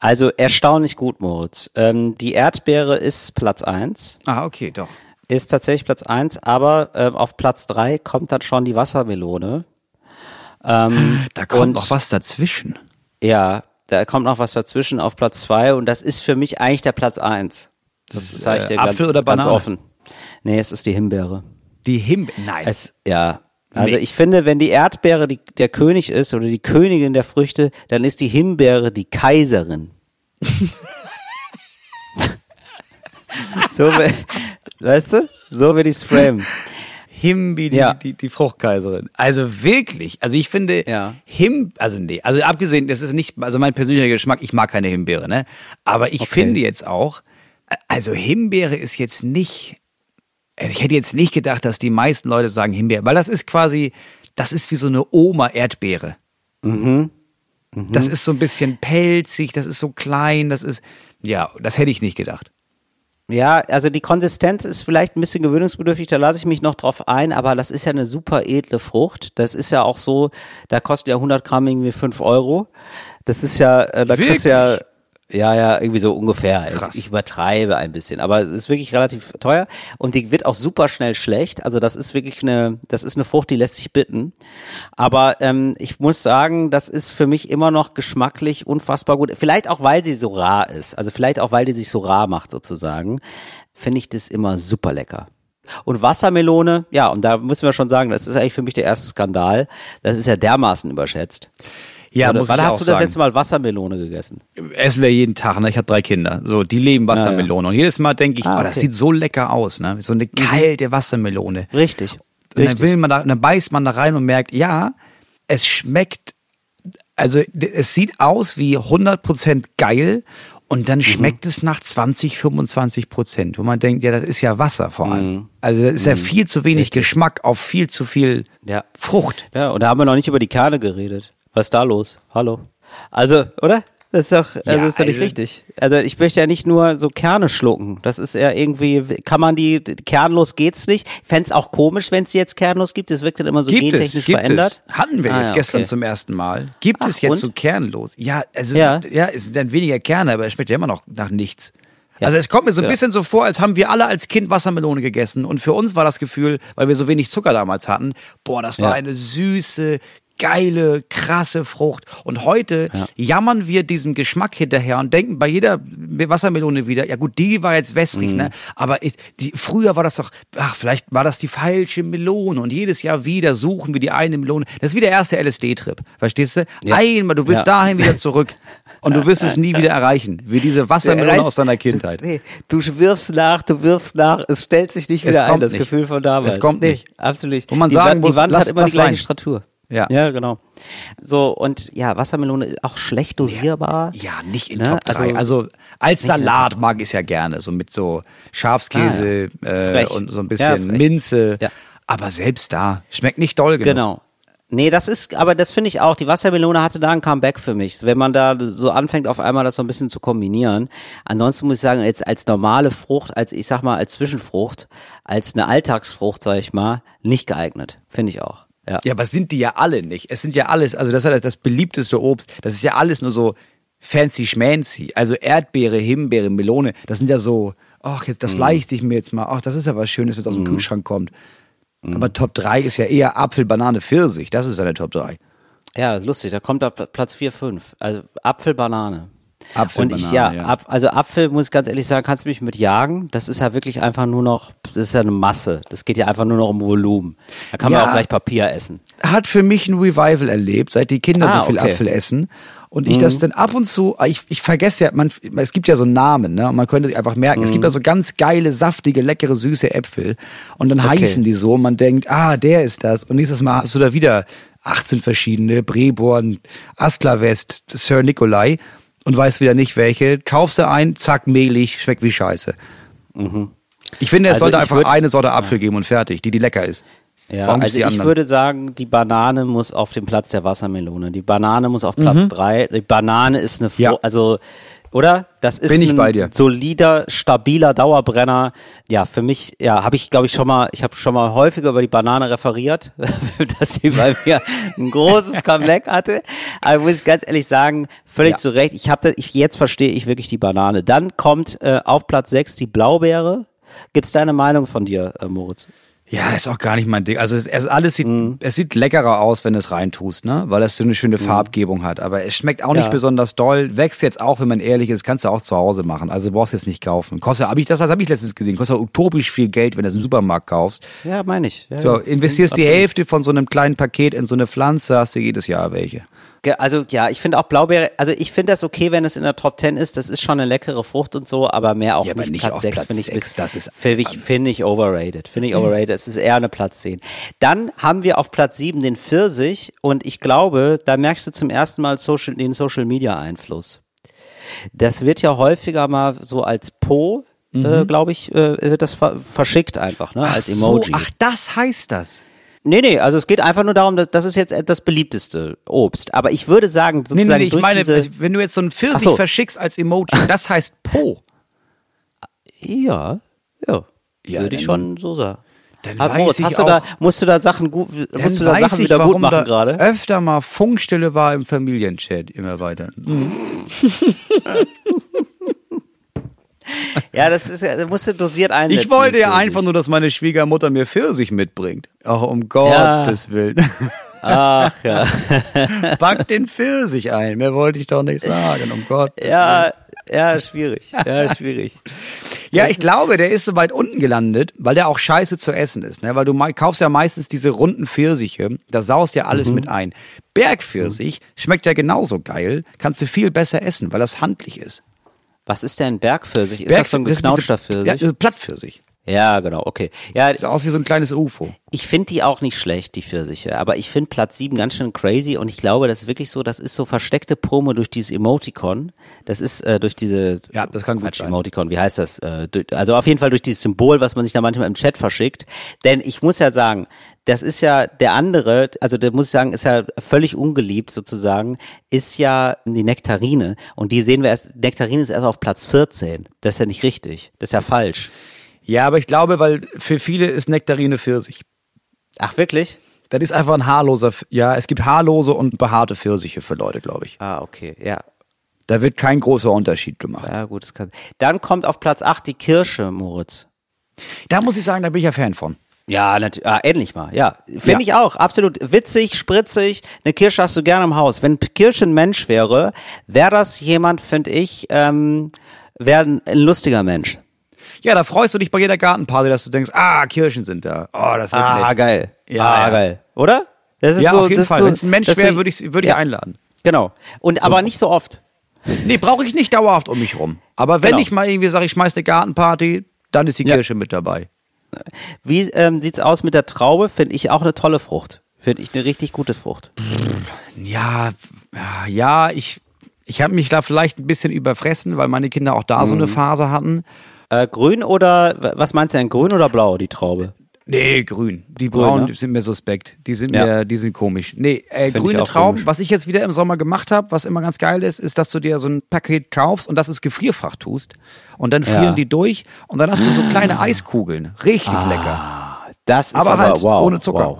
Also erstaunlich gut, Moritz. Ähm, die Erdbeere ist Platz eins, Ah, okay, doch. ist tatsächlich Platz eins, aber ähm, auf Platz drei kommt dann schon die Wassermelone. Ähm, Da kommt und, noch was dazwischen. Ja, da kommt noch was dazwischen auf Platz zwei und das ist für mich eigentlich der Platz eins. Das ist, sage ich äh, dir ganz, Apfel oder ganz Banane? offen. Nee, es ist die Himbeere. Die Himbeere. Nein. Es, ja. Also Nee. ich finde, wenn die Erdbeere die, der König ist oder die Königin der Früchte, dann ist die Himbeere die Kaiserin. so, we- weißt du? So würde ich's frame. Himbi, die, Ja. die, die Fruchtkaiserin. Also wirklich, also ich finde Ja. Him, also nee, also abgesehen, das ist nicht, also mein persönlicher Geschmack, ich mag keine Himbeere, ne? Aber ich Okay. finde jetzt auch, also Himbeere ist jetzt nicht, also ich hätte jetzt nicht gedacht, dass die meisten Leute sagen Himbeere, weil das ist quasi, das ist wie so eine Oma-Erdbeere. Mhm. Das ist so ein bisschen pelzig, das ist so klein, das ist, ja, das hätte ich nicht gedacht. Ja, also die Konsistenz ist vielleicht ein bisschen gewöhnungsbedürftig, da lasse ich mich noch drauf ein, aber das ist ja eine super edle Frucht. Das ist ja auch so, da kostet ja 100 Gramm irgendwie 5 Euro. Das ist ja, äh, da kriegst du ja, ja, ja, irgendwie so ungefähr. Also Krass. Ich übertreibe ein bisschen, aber es ist wirklich relativ teuer und die wird auch super schnell schlecht. Also das ist wirklich eine, das ist eine Frucht, die lässt sich bitten. Aber ähm, ich muss sagen, das ist für mich immer noch geschmacklich unfassbar gut. Vielleicht auch, weil sie so rar ist. Also vielleicht auch, weil die sich so rar macht sozusagen, finde ich das immer super lecker. Und Wassermelone, ja, und da müssen wir schon sagen, das ist eigentlich für mich der erste Skandal. Das ist ja dermaßen überschätzt. Ja, Oder, muss wann ich hast auch du das sagen. letzte Mal Wassermelone gegessen? Essen wir jeden Tag, ne? Ich habe drei Kinder. So, die leben Wassermelone. Und jedes Mal denke ich, Ah, oh, das sieht so lecker aus, ne? So eine kalte Wassermelone. Richtig. Und dann Richtig. will man da, dann beißt man da rein und merkt, ja, es schmeckt, also es sieht aus wie 100% geil und Mhm. dann schmeckt es nach 20, 25 Prozent, wo man denkt, ja, das ist ja Wasser vor allem. Mhm. Also das ist ja viel zu wenig Geschmack auf viel zu viel Ja. Frucht. Ja, und da haben wir noch nicht über die Kerne geredet. Was ist da los? Hallo. Also, oder? Das ist doch, also Ja, ist doch nicht also- richtig. Also ich möchte ja nicht nur so Kerne schlucken. Das ist ja irgendwie, kann man die, kernlos geht's nicht. Ich fänd's auch komisch, wenn es jetzt kernlos gibt. Das wirkt dann immer so Gibt es, gentechnisch gibt verändert. es. Hatten wir Ah, jetzt ja, gestern okay. zum ersten Mal. Gibt Ach, es jetzt und? so kernlos? Ja, also Ja. ja. es sind dann weniger Kerne, aber es schmeckt ja immer noch nach nichts. Ja. Also es kommt mir so ein Ja. bisschen so vor, als haben wir alle als Kind Wassermelone gegessen und für uns war das Gefühl, weil wir so wenig Zucker damals hatten, boah, das war Ja. eine süße, geile, krasse Frucht. Und heute jammern wir diesem Geschmack hinterher und denken bei jeder Wassermelone wieder, ja gut, die war jetzt wässrig, Mhm. ne? Aber ich, die, früher war das doch, ach, vielleicht war das die falsche Melone und jedes Jahr wieder suchen wir die eine Melone. Das ist wie der erste LSD-Trip, verstehst du? Ja. Einmal, du willst Ja. dahin wieder zurück und du wirst es nie wieder erreichen, wie diese Wassermelone Reiß- aus deiner Kindheit. Nee, du wirfst nach, du wirfst nach, es stellt sich nicht wieder ein, das nicht. Gefühl von damals. Es kommt nee, nicht. Absolut. Wo man die sagen Wand, muss, die Wand lass- hat immer die gleiche sein. Stratur. Ja. Ja, genau. So, und ja, Wassermelone ist auch schlecht dosierbar. Ja, nicht in Ne? Top 3. Also- Also, als Salat mag ich es ja gerne, so mit so Schafskäse Ah, ja. äh, und so ein Ja, bisschen frech. Minze. Ja. Aber selbst da schmeckt nicht doll genug. Genau. Nee, das ist, aber das finde ich auch, die Wassermelone hatte da ein Comeback für mich. Wenn man da so anfängt, auf einmal das so ein bisschen zu kombinieren. Ansonsten muss ich sagen, jetzt als normale Frucht, als, ich sag mal, als Zwischenfrucht, als eine Alltagsfrucht, sag ich mal, nicht geeignet. Finde ich auch. Ja. Ja, aber sind die ja alle nicht. Es sind ja alles, also das ist ja das beliebteste Obst. Das ist ja alles nur so fancy schmancy. Also Erdbeere, Himbeere, Melone, das sind ja so, ach, jetzt, Mhm. das leiste ich mir jetzt mal. Ach, das ist ja was Schönes, wenn es aus dem Kühlschrank kommt. Aber Top 3 ist ja eher Apfel, Banane, Pfirsich. Das ist ja der Top 3. Ja, das ist lustig. Da kommt da Platz 4, 5. Also Apfel, Banane. Apfel, Und ich, Banane, ja, ja. Ab, also Apfel, muss ich ganz ehrlich sagen, kannst du mich mit jagen. Das ist ja wirklich einfach nur noch, das ist ja eine Masse. Das geht ja einfach nur noch um Volumen. Da kann man Ja. auch gleich Papier essen. hat für mich ein Revival erlebt, seit die Kinder Ah, so viel okay. Apfel essen. Und ich das dann ab und zu, ich, ich vergesse ja, man, es gibt ja so Namen, ne? Und man könnte sich einfach merken, es gibt ja so ganz geile, saftige, leckere, süße Äpfel. Und dann Okay. heißen die so, und man denkt, ah, der ist das. Und nächstes Mal hast du da wieder 18 verschiedene, Breborn, Asklavest, Sir Nikolai und weißt wieder nicht welche. Kaufst du ein, zack, mehlig, schmeckt wie Scheiße. Ich finde, es Also sollte einfach würd- eine Sorte Apfel geben und fertig, die, die lecker ist. Ja, Warum also ich anderen? würde sagen, die Banane muss auf dem Platz der Wassermelone. Die Banane muss auf Platz drei. Die Banane ist eine, Fro Mhm. Ja. also, oder? Das ist Bin ich ein bei dir. solider, stabiler Dauerbrenner. Ja, für mich, ja, habe ich, glaube ich, schon mal, ich habe schon mal häufiger über die Banane referiert, dass sie bei mir ein großes Comeback hatte. Aber muss ich ganz ehrlich sagen, völlig Ja. zu Recht. Ich habe, ich jetzt verstehe ich wirklich die Banane. Dann kommt äh, auf Platz sechs die Blaubeere. Gibt's da eine Meinung von dir, äh, Moritz? Ja, ist auch gar nicht mein Ding. Also es, es alles sieht, Mhm. es sieht leckerer aus, wenn du es reintust, ne? Weil das so eine schöne Farbgebung hat. Aber es schmeckt auch nicht Ja. besonders doll. Wächst jetzt auch, wenn man ehrlich ist, kannst du auch zu Hause machen. Also brauchst du jetzt nicht kaufen. Kostet, hab ich, das habe ich letztens gesehen, kostet utopisch viel Geld, wenn du es im Supermarkt kaufst. Ja, meine ich. Ja, So, ja. investierst die. Hälfte von so einem kleinen Paket in so eine Pflanze, hast du jedes Jahr welche. Also ja, ich finde auch Blaubeere, also ich finde das okay, wenn es in der Top 10 ist, das ist schon eine leckere Frucht und so, aber mehr auch Ja, nicht, nicht Platz auf 6 Platz finde ich, bis- das ist- finde ich, finde ich overrated, finde ich overrated, es ist eher eine Platz 10. Dann haben wir auf Platz 7 den Pfirsich und ich glaube, da merkst du zum ersten Mal Social, den Social Media Einfluss. Das wird ja häufiger mal so als Po, äh, glaube ich, äh, wird das ver verschickt einfach, ne, als Emoji. Mhm. So, ach, das heißt das. Nee, nee, also es geht einfach nur darum, dass das ist jetzt das beliebteste Obst. Aber ich würde sagen, Nee, sozusagen nee, nee, ich durch meine, diese, wenn du jetzt so einen Pfirsich so. verschickst als Emoji, das heißt Po. Ja, ja. Ja, Würde ich schon so sagen. Dann Aber weiß Moritz, ich hast du da, musst du da Sachen gut, musst du da Sachen ich, wieder gut machen gerade? öfter mal Funkstille war im Familienchat immer weiter. Ja, das ist ja, das musst du dosiert einsetzen. Ich wollte ja einfach nur, dass meine Schwiegermutter mir Pfirsich mitbringt. Ach, um Ja. Gottes Willen. Ach ja. Pack den Pfirsich ein. Mehr wollte ich doch nicht sagen, um Gottes Willen. Ja, ja, schwierig. Ja, schwierig. Ja, ich glaube, der ist so weit unten gelandet, weil der auch scheiße zu essen ist. Ne? Weil du kaufst ja meistens diese runden Pfirsiche, da saust ja Mhm. alles mit ein. Bergpfirsich schmeckt ja genauso geil, kannst du viel besser essen, weil das handlich ist. Was ist denn Bergpfirsich? Ist das so ein Berg- geknautschter Pfirsich? Ja, Plattpfirsich. Ja, genau, okay. Ja, Sieht aus wie so ein kleines UFO. ich finde die auch nicht schlecht, die Pfirsiche. Aber ich finde Platz 7 ganz schön crazy und ich glaube, das ist wirklich so, das ist so versteckte Promo durch dieses Emoticon. Das ist äh, durch diese Ja, das kann gut sein. Emoticon, wie heißt das? Äh, also auf jeden Fall durch dieses Symbol, was man sich da manchmal im Chat verschickt. Denn ich muss ja sagen, das ist ja der andere, also der muss ich sagen, ist ja völlig ungeliebt sozusagen, ist ja die Nektarine. Und die sehen wir erst, Nektarine ist erst auf Platz 14. Das ist ja nicht richtig. Das ist ja falsch. Ja, aber ich glaube, weil für viele ist Nektarine Pfirsich. Ach, wirklich? Das ist einfach ein haarloser, ja, es gibt haarlose und behaarte Pfirsiche für Leute, glaube ich. Ah, okay, ja. Da wird kein großer Unterschied gemacht. Ja, gut, das kann. Dann kommt auf Platz 8 die Kirsche, Moritz. Da muss ich sagen, da bin ich ja Fan von. Ja, natürlich. Ah, endlich mal. Ja, finde Ja. ich auch. Absolut witzig, spritzig. Eine Kirsche hast du gerne im Haus. Wenn Kirsche ein Mensch wäre, wäre das jemand, finde ich, ähm, wäre ein lustiger Mensch. Ja, da freust du dich bei jeder Gartenparty, dass du denkst, ah, Kirschen sind da. Oh, das wird Ah, nett. geil. Ja, ah, ja. geil. Oder? Das ist Ja, so, auf jeden Fall. So, Wenn es ein Mensch wäre, so- würde ich, würde ich ja, einladen. Genau. Und aber nicht so oft. Nee, brauche ich nicht dauerhaft um mich rum. Aber wenn Genau. ich mal irgendwie sage, ich schmeiß eine Gartenparty, dann ist die Ja. Kirsche mit dabei. Wie ähm, sieht's aus mit der Traube? Finde ich auch eine tolle Frucht. Finde ich eine richtig gute Frucht. Ja, ja, ich, ich habe mich da vielleicht ein bisschen überfressen, weil meine Kinder auch da so Mhm. eine Phase hatten. Äh, grün oder was meinst du denn? Grün oder blau, die Traube? Nee, grün. Die Grün, braunen ne? sind mir suspekt. Die sind Ja. mir, die sind komisch. Nee, äh, grüne Trauben. komisch. Was ich jetzt wieder im Sommer gemacht habe, was immer ganz geil ist, ist, dass du dir so ein Paket kaufst und das ins Gefrierfach tust. Und dann frieren Ja. die durch und dann hast du so kleine Eiskugeln. Richtig lecker. Das ist Aber, aber, halt wow. ohne Zucker. Wow.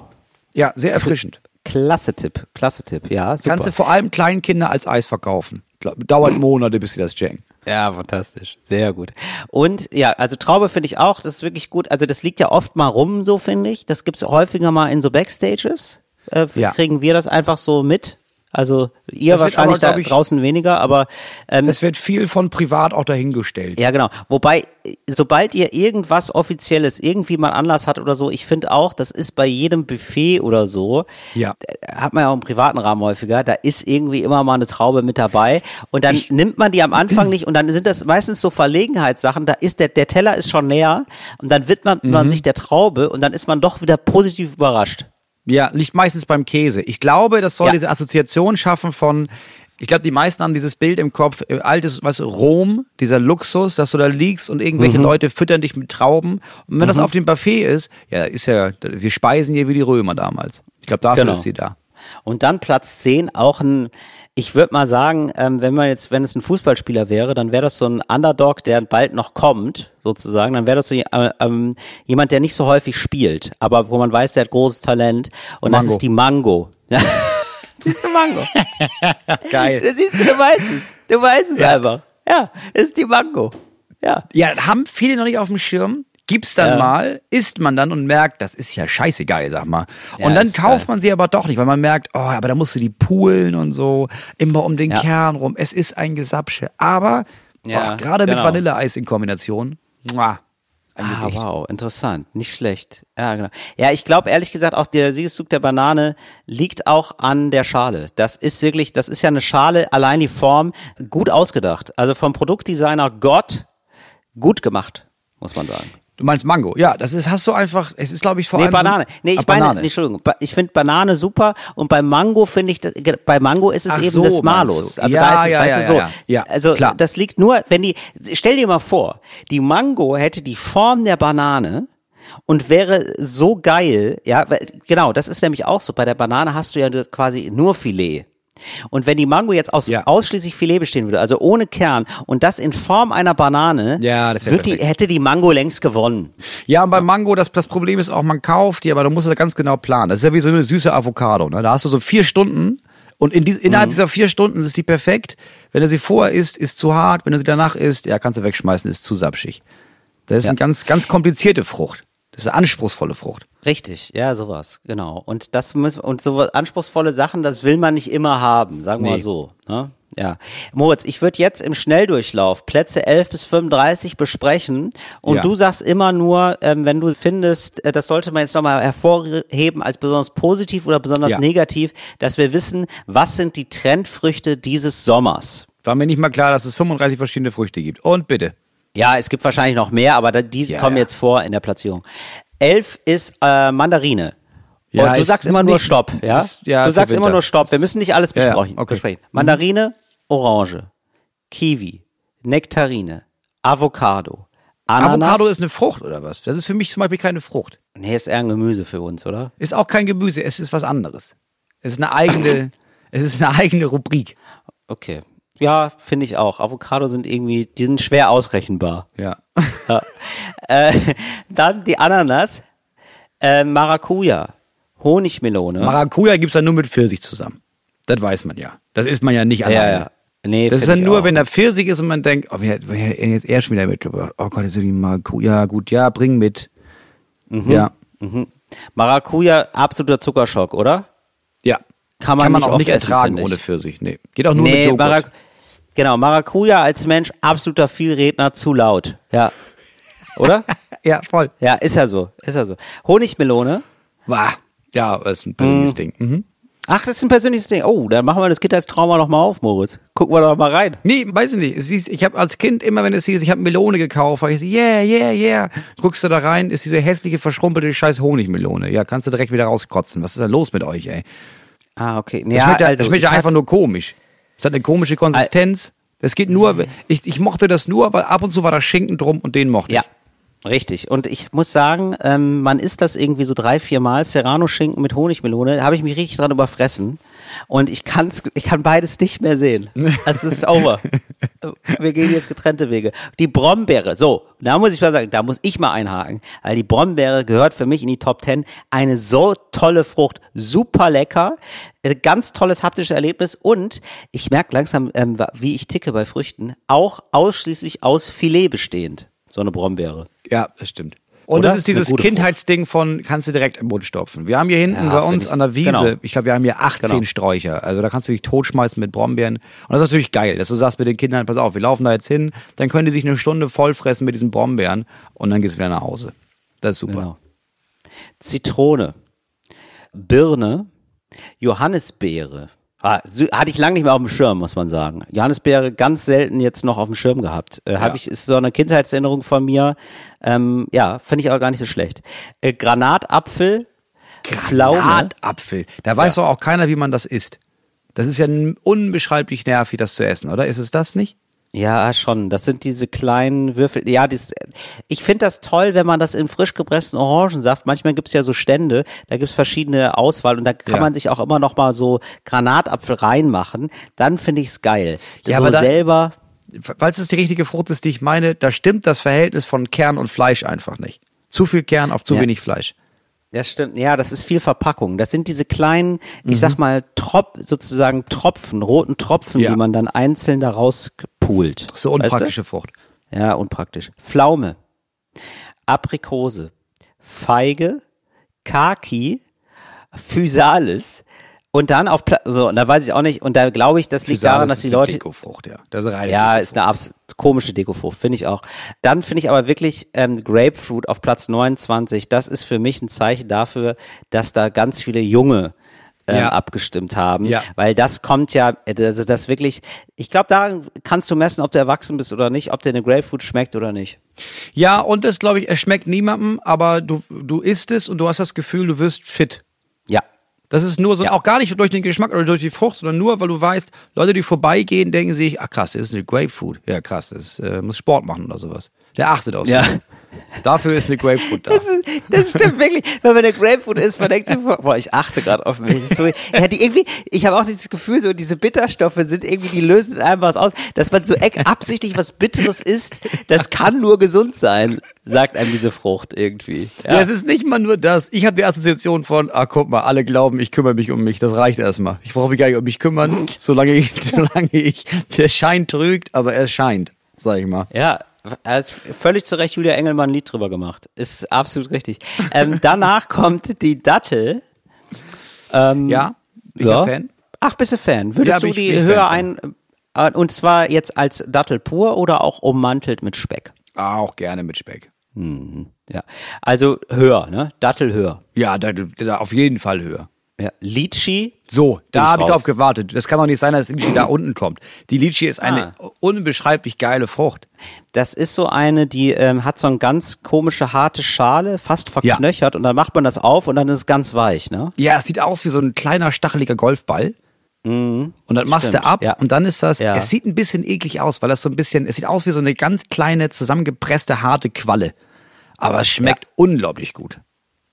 Ja, sehr erfrischend. Klasse Tipp, klasse Tipp. Ja, super. Kannst du vor allem kleinen Kindern als Eis verkaufen. Dauert Monate, bis sie das checken. Ja, fantastisch. Sehr gut. Und ja, also Traube finde ich auch, das ist wirklich gut. Also das liegt ja oft mal rum, so finde ich. Das gibt's häufiger mal in so Backstages. Äh, Ja. Kriegen wir das einfach so mit? Also ihr Das wahrscheinlich aber, da ich- draußen weniger, aber ähm, Es wird viel von privat auch dahingestellt. ja genau. Wobei, sobald ihr irgendwas Offizielles irgendwie mal Anlass hat oder so, ich finde auch, das ist bei jedem Buffet oder so, Ja. hat man ja auch im privaten Rahmen häufiger, da ist irgendwie immer mal eine Traube mit dabei und dann nimmt man die am Anfang nicht und dann sind das meistens so Verlegenheitssachen, da ist der, der Teller ist schon näher und dann widmet Mhm. man sich der Traube und dann ist man doch wieder positiv überrascht. Ja, liegt meistens beim Käse. Ich glaube, das soll Ja. diese Assoziation schaffen von, ich glaube, die meisten haben dieses Bild im Kopf, äh, altes, du, Rom, dieser Luxus, dass du da liegst und irgendwelche Leute füttern dich mit Trauben. Und wenn das auf dem Buffet ist, ja, ist ja, wir speisen hier wie die Römer damals. Ich glaube, dafür Genau. ist sie da. Und dann Platz 10, auch ein, ich würde mal sagen, ähm, wenn man jetzt, wenn es ein Fußballspieler wäre, dann wäre das so ein Underdog, der bald noch kommt, sozusagen. Dann wäre das so äh, ähm, jemand, der nicht so häufig spielt, aber wo man weiß, der hat großes Talent. Und das Mango. ist die Mango. Ja. Siehst du Mango? Geil. Das siehst du, du weißt es. Du weißt es einfach. Ja, das ist die Mango. Ja. Ja, haben viele noch nicht auf dem Schirm. Gibt's dann Ja. mal, isst man dann und merkt, das ist ja scheiße geil, sag mal. Ja, und dann kauft geil. man sie aber doch nicht, weil man merkt, oh, aber da musst du die poolen und so, immer um den Ja. Kern rum. Es ist ein Gesapsche. Aber oh, gerade mit genau. Vanilleeis in Kombination, muah, Ah, wow, interessant. Nicht schlecht. Ja, genau. Ja, ich glaube ehrlich gesagt auch der Siegeszug der Banane liegt auch an der Schale. Das ist wirklich, das ist ja eine Schale, allein die Form, gut ausgedacht. Also vom Produktdesigner Gott gut gemacht, muss man sagen. Du meinst Mango? Ja, das ist, hast du einfach, es ist glaube ich vor Nee, allem. so- Banane. Nee, ich Ah, meine, Banane. nee, Entschuldigung, ich finde Banane super und bei Mango finde ich, bei Mango ist es Ach eben so, das Malus. Also Ja, da ist, ja, weißt ja, du, so. ja. Ja, also klar. das liegt nur, wenn die, stell dir mal vor, die Mango hätte die Form der Banane und wäre so geil, ja, weil, genau, das ist nämlich auch so. Bei der Banane hast du ja quasi nur Filet. Und wenn die Mango jetzt aus Ja. ausschließlich Filet bestehen würde, also ohne Kern und das in Form einer Banane, Ja, die, hätte die Mango längst gewonnen. Ja, und beim Mango, das, das Problem ist auch, man kauft die, aber du musst es ganz genau planen. Das ist ja wie so eine süße Avocado. Ne? Da hast du so vier Stunden und in Mhm. innerhalb dieser vier Stunden ist die perfekt. Wenn du sie vorher isst, ist zu hart. Wenn du sie danach isst, ja, kannst du wegschmeißen, ist zu sapschig. Das ist Ja. eine ganz, ganz komplizierte Frucht. Das ist eine anspruchsvolle Frucht. Richtig, ja, sowas, genau. Und das müssen und so anspruchsvolle Sachen, das will man nicht immer haben, sagen wir mal Nee. so. Ne? Ja. Moritz, ich würde jetzt im Schnelldurchlauf Plätze 11 bis 35 besprechen und Ja. du sagst immer nur, ähm, wenn du findest, äh, das sollte man jetzt nochmal hervorheben als besonders positiv oder besonders Ja. negativ, dass wir wissen, was sind die Trendfrüchte dieses Sommers. War mir nicht mal klar, dass es 35 verschiedene Früchte gibt. Und bitte. Ja, es gibt wahrscheinlich noch mehr, aber diese Ja, kommen jetzt vor in der Platzierung. Elf ist äh, Mandarine. Ja, und du sagst immer nur Stopp, ja? ist- ja, du sagst immer Winter. nur Stopp. Wir müssen nicht alles Ja, ja, besprechen. okay. besprechen. Mandarine, Orange, Kiwi, Nektarine, Avocado, Ananas. Avocado ist eine Frucht oder was? Das ist für mich zum Beispiel keine Frucht. nee, ist eher ein Gemüse für uns, oder? Ist auch kein Gemüse, es ist was anderes. Es ist eine eigene, es ist eine eigene Rubrik. Okay. Ja, finde ich auch. Avocado sind irgendwie, die sind schwer ausrechenbar. Ja. Äh, dann die Ananas, äh, Maracuja, Honigmelone. Maracuja gibt's dann nur mit Pfirsich zusammen. Das weiß man ja. Das isst man ja nicht alleine. ja, ja. Nee, Das ist dann nur, auch. wenn da Pfirsich ist und man denkt, oh, wer, wer jetzt er schon wieder mit. Oh Gott, ist die Maracuja. Ja, gut, ja, bring mit. Mhm. Ja. Maracuja, absoluter Zuckerschock, oder? Ja. Kann man nicht auch nicht ertragen ohne Pfirsich. Nee. Geht auch nur mit nee, Joghurt. Marac genau, Maracuja als Mensch, absoluter Vielredner, zu laut. Ja. Oder? ja, voll. ja, ist ja so. Ist ja so. Honigmelone. Wah. Ja, das ist ein persönliches Ding. Mhm. Ach, das ist ein persönliches Ding. Oh, dann machen wir das Kindheitstrauma noch mal auf, Moritz. Gucken wir doch mal rein. Nee, weiß ich nicht. Ich habe als Kind immer, wenn es hieß, ich habe Melone gekauft, war ich so, yeah, yeah, yeah. Guckst du da rein, ist diese hässliche, verschrumpelte scheiß Honigmelone. Ja, kannst du direkt wieder rauskotzen. Was ist da los mit euch, ey? Ah, okay. Das Ja, schmeckt, ja, also, das schmeckt ja ich einfach hatte- nur komisch. Es hat eine komische Konsistenz. Es geht nur, ich, ich mochte das nur, weil ab und zu war da Schinken drum und den mochte Ja, ich. richtig. Und ich muss sagen, ähm, man isst das irgendwie so drei, vier Mal. Serrano-Schinken mit Honigmelone, da habe ich mich richtig dran überfressen. Und ich kann's, ich kann beides nicht mehr sehen. Es ist over. Wir gehen jetzt getrennte Wege. Die Brombeere, so, da muss ich mal sagen, da muss ich mal einhaken. Weil die Brombeere gehört für mich in die Top Ten. Eine so tolle Frucht, super lecker, äh, ganz tolles haptisches Erlebnis und ich merke langsam, ähm, wie ich ticke bei Früchten, auch ausschließlich aus Filet bestehend. So eine Brombeere. Ja, das stimmt. Und Oder? das ist dieses Kindheitsding von, kannst du direkt im Mund stopfen. Wir haben hier hinten Ja, bei uns ich. an der Wiese, Genau. ich glaube, wir haben hier 18 Genau. Sträucher. Also da kannst du dich totschmeißen mit Brombeeren. Und das ist natürlich geil, dass du sagst mit den Kindern, pass auf, wir laufen da jetzt hin, dann können die sich eine Stunde vollfressen mit diesen Brombeeren und dann gehst du wieder nach Hause. Das ist super. Genau. Zitrone, Birne, Johannisbeere. Ah, hatte ich lange nicht mehr auf dem Schirm, muss man sagen. Johannisbeere ganz selten jetzt noch auf dem Schirm gehabt. Äh, hab Ja. ich, ist so eine Kindheitserinnerung von mir. Ähm, ja, finde ich aber gar nicht so schlecht. Äh, Granatapfel, Pflaume. Granatapfel. Da weiß doch auch keiner, wie man das isst. Das ist ja unbeschreiblich nervig, das zu essen, oder? Ist es das nicht? Ja, schon. Das sind diese kleinen Würfel. Ja, dies, ich finde das toll, wenn man das in frisch gepressten Orangensaft, manchmal gibt's ja so Stände, da gibt's verschiedene Auswahl und da kann Ja. man sich auch immer noch mal so Granatapfel reinmachen. Dann finde ich's geil. Ja, so aber da- selber. Falls es die richtige Frucht ist, die ich meine, da stimmt das Verhältnis von Kern und Fleisch einfach nicht. Zu viel Kern auf zu Ja. wenig Fleisch. Ja, stimmt. Ja, das ist viel Verpackung. Das sind diese kleinen, ich Mhm. sag mal, Trop, sozusagen Tropfen, roten Tropfen, Ja. die man dann einzeln daraus pult. So Weißt du? unpraktische Frucht. Ja, unpraktisch. Pflaume, Aprikose, Feige, Kaki, Physalis und dann auf Pla so, und da weiß ich auch nicht, und da glaube ich, das liegt Physalis daran, dass die Leute Dekofrucht, ja. Das ist reine ja, ist eine abs komische Dekofrucht, finde ich auch. Dann finde ich aber wirklich ähm, Grapefruit auf Platz 29, das ist für mich ein Zeichen dafür, dass da ganz viele junge ähm, Ja. abgestimmt haben, Ja. weil das kommt ja, also das wirklich, ich glaube, daran kannst du messen, ob du erwachsen bist oder nicht, ob dir eine Grapefruit schmeckt oder nicht. Ja, und das glaube ich, es schmeckt niemandem, aber du, du isst es und du hast das Gefühl, du wirst fit. Ja, Das ist nur so, Ja. auch gar nicht durch den Geschmack oder durch die Frucht, sondern nur, weil du weißt, Leute, die vorbeigehen, denken sich, ach krass, das ist eine Grapefruit. Ja, krass, das äh, muss Sport machen oder sowas. Der achtet auf Ja. sich. Dafür ist eine Grapefruit da. Das, ist, das stimmt wirklich. Wenn man eine Grapefruit isst, man denkt sich, boah, ich achte gerade auf mich. So, ja, die irgendwie, ich habe auch dieses Gefühl, so diese Bitterstoffe sind irgendwie, die lösen einem was aus, dass man so absichtlich was Bitteres isst, das kann nur gesund sein, sagt einem diese Frucht irgendwie. Ja, ja es ist nicht mal nur das. Ich habe die Assoziation von, ah, guck mal, alle glauben, ich kümmere mich um mich. Das reicht erstmal. Ich brauche mich gar nicht um mich kümmern, solange ich, solange ich, der Schein trügt, aber er scheint, sag ich mal. Ja, hat völlig zu Recht Julia Engelmann ein Lied drüber gemacht. Ist absolut richtig. Ähm, danach kommt die Dattel. Ähm, ja, bin ja. Fan. Ach, bist du Fan? Würdest ja, du die höher ein, äh, und zwar jetzt als Dattel pur oder auch ummantelt mit Speck? Ah, auch gerne mit Speck. Mhm. Ja, also höher, ne? Dattel höher. Ja, Dattel, auf jeden Fall höher. Ja, Litchi. So, da habe ich drauf gewartet. Das kann doch nicht sein, dass Litchi da unten kommt. Die Litchi ist eine ah. unbeschreiblich geile Frucht. Das ist so eine, die ähm, hat so eine ganz komische, harte Schale, fast verknöchert ja. und dann macht man das auf und dann ist es ganz weich, ne? Ja, es sieht aus wie so ein kleiner, stacheliger Golfball. Mhm. Und dann machst Stimmt. du ab ja. und dann ist das, ja. es sieht ein bisschen eklig aus, weil das so ein bisschen, es sieht aus wie so eine ganz kleine, zusammengepresste, harte Qualle. Aber es schmeckt unglaublich gut.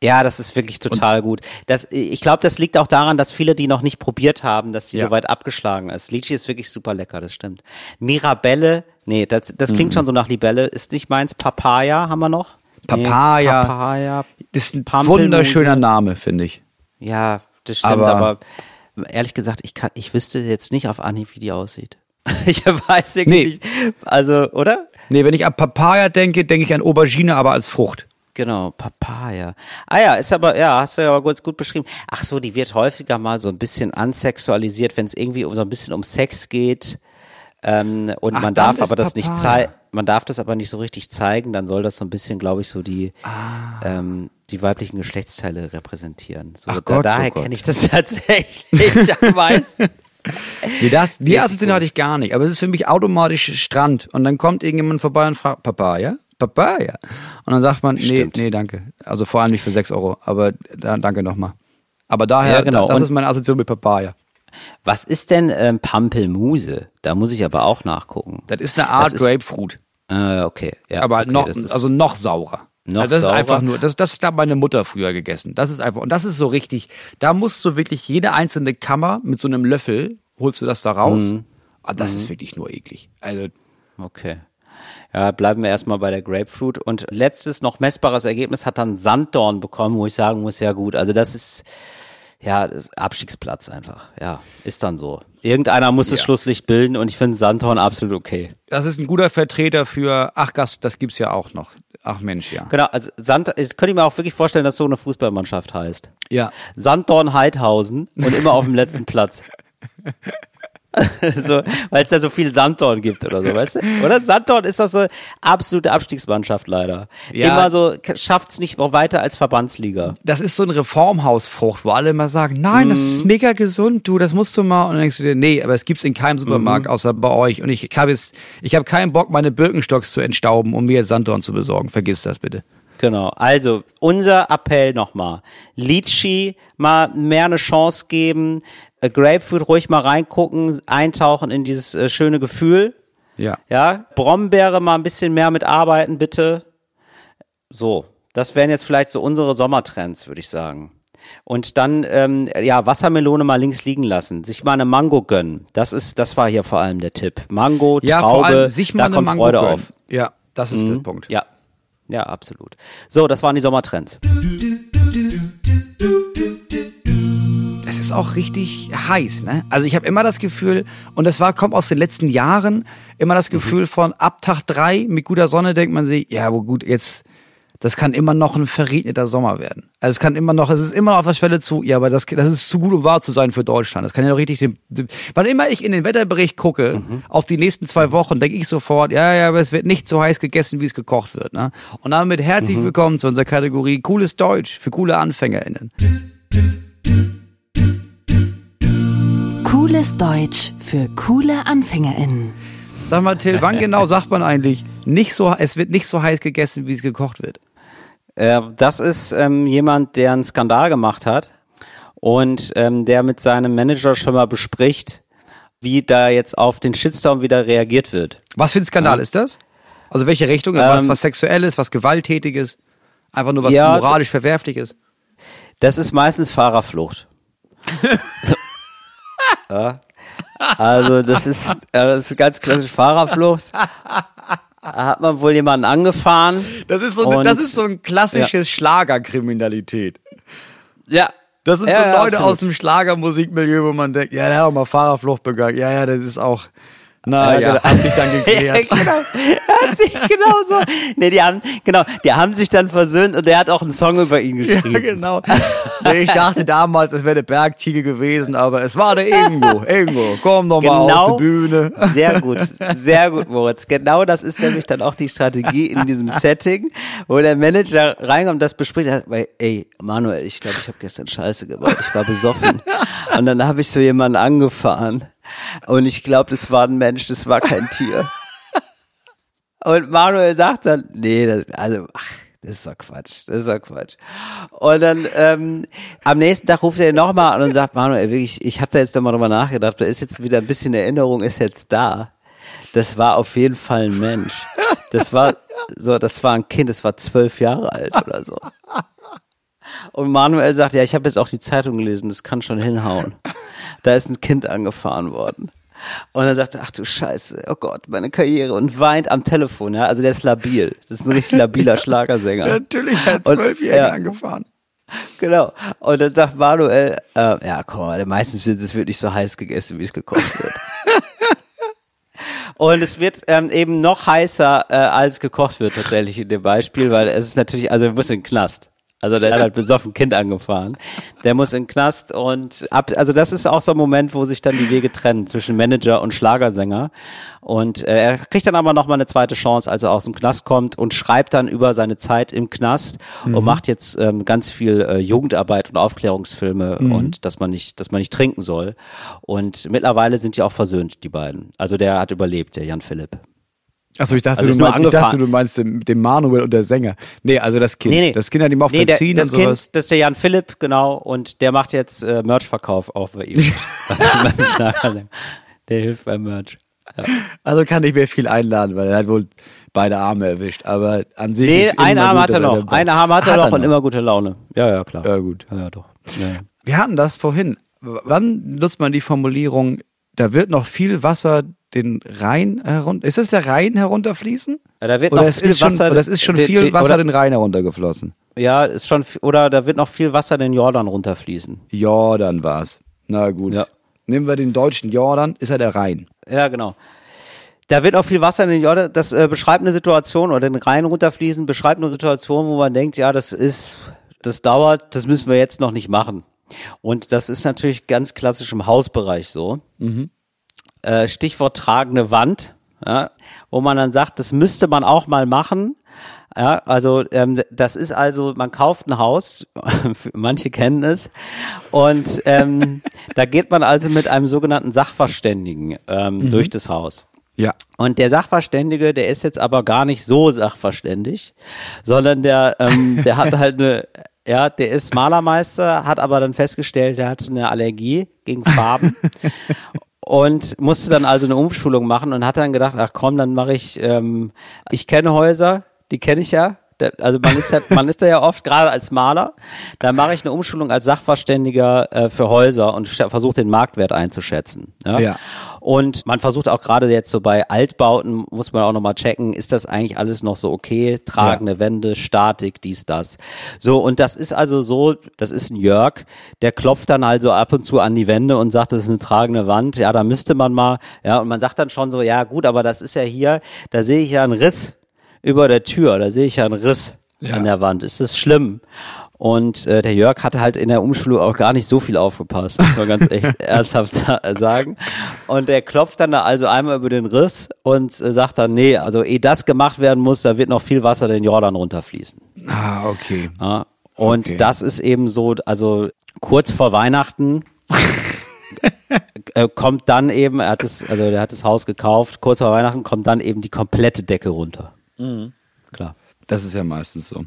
Ja, das ist wirklich total und gut. Das, ich glaube, das liegt auch daran, dass viele die noch nicht probiert haben, dass die ja. so weit abgeschlagen ist. Litchi ist wirklich super lecker, das stimmt. Mirabelle, nee, das, das klingt mhm. schon so nach Libelle, ist nicht meins. Papaya haben wir noch? Papaya. Nee, Papaya. Das ist ein wunderschöner Name, finde ich. Ja, das stimmt, aber, aber, ehrlich gesagt, ich kann, ich wüsste jetzt nicht auf Anhieb, wie die aussieht. ich weiß irgendwie nee. nicht. Also, oder? Nee, wenn ich an Papaya denke, denke ich an Aubergine, aber als Frucht. Genau, Papaya. Ah ja, ist aber, ja, hast du ja gut, gut beschrieben. Ach so, die wird häufiger mal so ein bisschen ansexualisiert, wenn es irgendwie so ein bisschen um Sex geht. Ähm, und Ach, man darf aber das Papaya. nicht zeigen, man darf das aber nicht so richtig zeigen, dann soll das so ein bisschen, glaube ich, so die, ah. ähm, die weiblichen Geschlechtsteile repräsentieren. So, Ach da, Gott, daher oh kenne ich das tatsächlich am meisten. Nee, das, die Assoziation hatte ich gar nicht, aber es ist für mich automatisch Strand und dann kommt irgendjemand vorbei und fragt, Papaya? Papaya. Und dann sagt man, nee, nee, danke. Also vor allem nicht für 6 Euro, aber da, danke nochmal. Aber daher, ja, genau. das Und ist meine Assoziation mit Papaya. Was ist denn ähm, Pampelmuse? Da muss ich aber auch nachgucken. Das ist eine Art Grapefruit. Äh, okay. Ja, aber okay, noch, also noch saurer. Noch also das saurer? ist einfach nur, das, das hat meine Mutter früher gegessen. Das ist einfach, und das ist so richtig, da musst du wirklich jede einzelne Kammer mit so einem Löffel, holst du das da raus. Mhm. Aber ah, das mhm. ist wirklich nur eklig. Also. Okay. Ja, bleiben wir erstmal bei der Grapefruit. Und letztes noch messbares Ergebnis hat dann Sanddorn bekommen, wo ich sagen muss, ja gut, also das ist ja Abstiegsplatz einfach. Ja, ist dann so. Irgendeiner muss das Schlusslicht bilden und ich finde Sanddorn absolut okay. Das ist ein guter Vertreter für, ach Gast, das gibt's ja auch noch. Ach Mensch, ja. Genau, also Sand, ich könnte mir auch wirklich vorstellen, dass so eine Fußballmannschaft heißt. Ja. Sanddorn Heidhausen und immer auf dem letzten Platz. so, weil es da so viel Sanddorn gibt oder so, weißt du? Oder Sanddorn ist das so absolute Abstiegsmannschaft leider. Ja, immer so schafft es nicht noch weiter als Verbandsliga. Das ist so ein Reformhausfrucht, wo alle immer sagen, nein, mm. das ist mhm. mega gesund, du, das musst du mal. Und dann denkst du dir, nee, aber es gibt's in keinem Supermarkt mm. außer bei euch. Und ich habe jetzt, ich habe keinen Bock, meine Birkenstocks zu entstauben, um mir jetzt Sanddorn zu besorgen. Vergiss das bitte. Genau. Also unser Appell nochmal: Litchi mal mehr eine Chance geben. Äh, Grapefruit ruhig mal reingucken, eintauchen in dieses äh, schöne Gefühl. Ja. Ja. Brombeere mal ein bisschen mehr mitarbeiten, bitte. So. Das wären jetzt vielleicht so unsere Sommertrends, würde ich sagen. Und dann, ähm, ja, Wassermelone mal links liegen lassen, sich mal eine Mango gönnen. Das ist, das war hier vor allem der Tipp. Mango, ja, Traube, vor allem sich mal da kommt Mango Freude gönnen. auf. Ja, das ist mhm. der Punkt. Ja, ja, absolut. So, das waren die Sommertrends. Es ist auch richtig heiß, ne? Also ich habe immer das Gefühl, und das war, kommt aus den letzten Jahren, immer das mhm. Gefühl von ab Tag drei mit guter Sonne denkt man sich, ja, aber gut, jetzt das kann immer noch ein verregneter Sommer werden. Also es kann immer noch, es ist immer noch auf der Schwelle zu, ja, aber das, das ist zu gut, um wahr zu sein für Deutschland. Das kann ja noch richtig, den, den, wann immer ich in den Wetterbericht gucke, mhm. auf die nächsten zwei Wochen, denke ich sofort, ja, ja, aber es wird nicht so heiß gegessen, wie es gekocht wird. Ne? Und damit herzlich mhm. willkommen zu unserer Kategorie Cooles Deutsch für coole AnfängerInnen. Cooles Deutsch für coole AnfängerInnen. Sag mal, Till, wann genau sagt man eigentlich, nicht so, es wird nicht so heiß gegessen, wie es gekocht wird? Äh, das ist ähm, jemand, der einen Skandal gemacht hat und ähm, der mit seinem Manager schon mal bespricht, wie da jetzt auf den Shitstorm wieder reagiert wird. Was für ein Skandal ja. ist das? Also welche Richtung? was, Ähm, was Sexuelles, was Gewalttätiges? Einfach nur was Ja, moralisch Verwerfliches? Das ist meistens Fahrerflucht. so. Ja. Also das ist, ja, das ist ganz klassisch Fahrerflucht. Da hat man wohl jemanden angefahren. Das ist so, Und- das ist so ein klassisches Schlagerkriminalität. Ja. Das sind Ja, so ja, Leute absolut. aus dem Schlagermusikmilieu, wo man denkt, ja, der hat auch mal Fahrerflucht begangen. Ja, ja, das ist auch, naja, Ja, genau. hat sich dann geklärt. Ja, genau. Er hat sich genau so. Nee, die haben, genau, die haben sich dann versöhnt und der hat auch einen Song über ihn Ja, geschrieben. genau. Nee, ich dachte damals, es wäre der Bergtiger gewesen, aber es war der Ingo. Ingo, komm doch mal Genau. auf die Bühne. Sehr gut, sehr gut, Moritz. Genau das ist nämlich dann auch die Strategie in diesem Setting, wo der Manager reinkommt das bespricht. Er weil, ey, Manuel, ich glaube, ich habe gestern Scheiße gebaut. Ich war besoffen. Und dann habe ich so jemanden angefahren. Und ich glaube, das war ein Mensch, das war kein Tier. Und Manuel sagt dann, nee, das, also, ach, das ist doch Quatsch, das ist doch Quatsch. Und dann ähm, am nächsten Tag ruft er ihn nochmal an und sagt, Manuel, wirklich, ich habe da jetzt nochmal drüber nachgedacht, da ist jetzt wieder ein bisschen Erinnerung, ist jetzt da. Das war auf jeden Fall ein Mensch. Das war so, das war ein Kind, das war zwölf Jahre alt oder so. Und Manuel sagt, ja, ich habe jetzt auch die Zeitung gelesen, das kann schon hinhauen. Da ist ein Kind angefahren worden. Und er, ach du Scheiße, oh Gott, meine Karriere und weint am Telefon, ja. Also der ist labil. Das ist ein richtig labiler Schlagersänger. Natürlich hat Zwölfjährigen ja. angefahren. Genau. Und dann sagt Manuel, äh, ja, komm mal, meistens wird es wirklich so heiß gegessen, wie es gekocht wird. Und es wird ähm, eben noch heißer, äh, als gekocht wird tatsächlich in dem Beispiel, weil es ist natürlich, also er muss in den Knast. Also der hat halt besoffen Kind angefahren. Der muss in den Knast und ab, also das ist auch so ein Moment, wo sich dann die Wege trennen zwischen Manager und Schlagersänger. Und äh, er kriegt dann aber nochmal eine zweite Chance, als er aus dem Knast kommt und schreibt dann über seine Zeit im Knast und macht jetzt ähm, ganz viel äh, Jugendarbeit und Aufklärungsfilme und dass man nicht, dass man nicht trinken soll. Und mittlerweile sind die auch versöhnt, die beiden. Also der hat überlebt, der Jan Philipp. Achso, ich dachte, Also du, nur meinst, ich dachte du meinst den, den Manuel und der Sänger. Nee, also das Kind. Das Kind hat ihm auch Nee, der, verziehen das und sowas. Kind, das ist der Jan Philipp, genau, und der macht jetzt äh, Merch-Verkauf auch bei ihm. Der hilft beim Merch. Ja. Also kann nicht mehr viel einladen, weil er hat wohl beide Arme erwischt. Aber an sich Nee, ist immer Arm gut, hat er noch. Einen Arm hat er Hat noch er und noch. immer gute Laune. Ja, ja, klar. Ja, gut. Ja, doch. Ja. Wir hatten das vorhin. Wann nutzt man die Formulierung, da wird noch viel Wasser den Rhein herunter. Ist das der Rhein herunterfließen? Ja, da wird Oder noch es viel ist schon, Wasser. oder es ist schon viel Wasser oder, den Rhein heruntergeflossen. Ja, ist schon, oder da wird noch viel Wasser den Jordan runterfließen. Jordan war's. Na gut. Ja. Nehmen wir den deutschen Jordan, ist er der Rhein. Ja, genau. Da wird auch viel Wasser in den Jordan. Das äh, beschreibt eine Situation oder den Rhein runterfließen, beschreibt eine Situation, wo man denkt, ja, das ist, das dauert, das müssen wir jetzt noch nicht machen. Und das ist natürlich ganz klassisch im Hausbereich so. Äh, Stichwort tragende Wand, ja, wo man dann sagt, das müsste man auch mal machen. Ja, also ähm, das ist also, man kauft ein Haus, manche kennen es, und ähm, da geht man also mit einem sogenannten Sachverständigen ähm, durch das Haus. Ja. Und der Sachverständige, der ist jetzt aber gar nicht so sachverständig, sondern der, ähm, der hat halt eine, ja, der ist Malermeister, hat aber dann festgestellt, der hat eine Allergie gegen Farben und musste dann also eine Umschulung machen und hat dann gedacht, ach komm, dann mache ich, ähm, ich kenne Häuser, die kenne ich ja. Also man ist ja, man ist da ja oft gerade als Maler. Da mache ich eine Umschulung als Sachverständiger äh, für Häuser und versuche den Marktwert einzuschätzen. Ja? Ja. Und man versucht auch gerade jetzt so bei Altbauten, muss man auch nochmal checken, ist das eigentlich alles noch so okay? Tragende Wände, Statik, dies, das. So, und das ist also so, das ist ein Jörg, der klopft dann also ab und zu an die Wände und sagt, das ist eine tragende Wand. Ja, da müsste man mal, ja, und man sagt dann schon so, ja gut, aber das ist ja hier, da sehe ich ja einen Riss über der Tür, da sehe ich ja einen Riss Ja. an der Wand. Ist das schlimm? Und äh, der Jörg hatte halt in der Umschulung auch gar nicht so viel aufgepasst, muss man ganz echt ernsthaft sa- sagen. Und er klopft dann da also einmal über den Riss und äh, sagt dann, nee, also ehe das gemacht werden muss, da wird noch viel Wasser den Jordan runterfließen. Ah, okay. Ja? Und Okay. das ist eben so, also kurz vor Weihnachten äh, kommt dann eben, er hat es, also der hat das Haus gekauft, kurz vor Weihnachten kommt dann eben die komplette Decke runter. Klar. Das ist ja meistens so.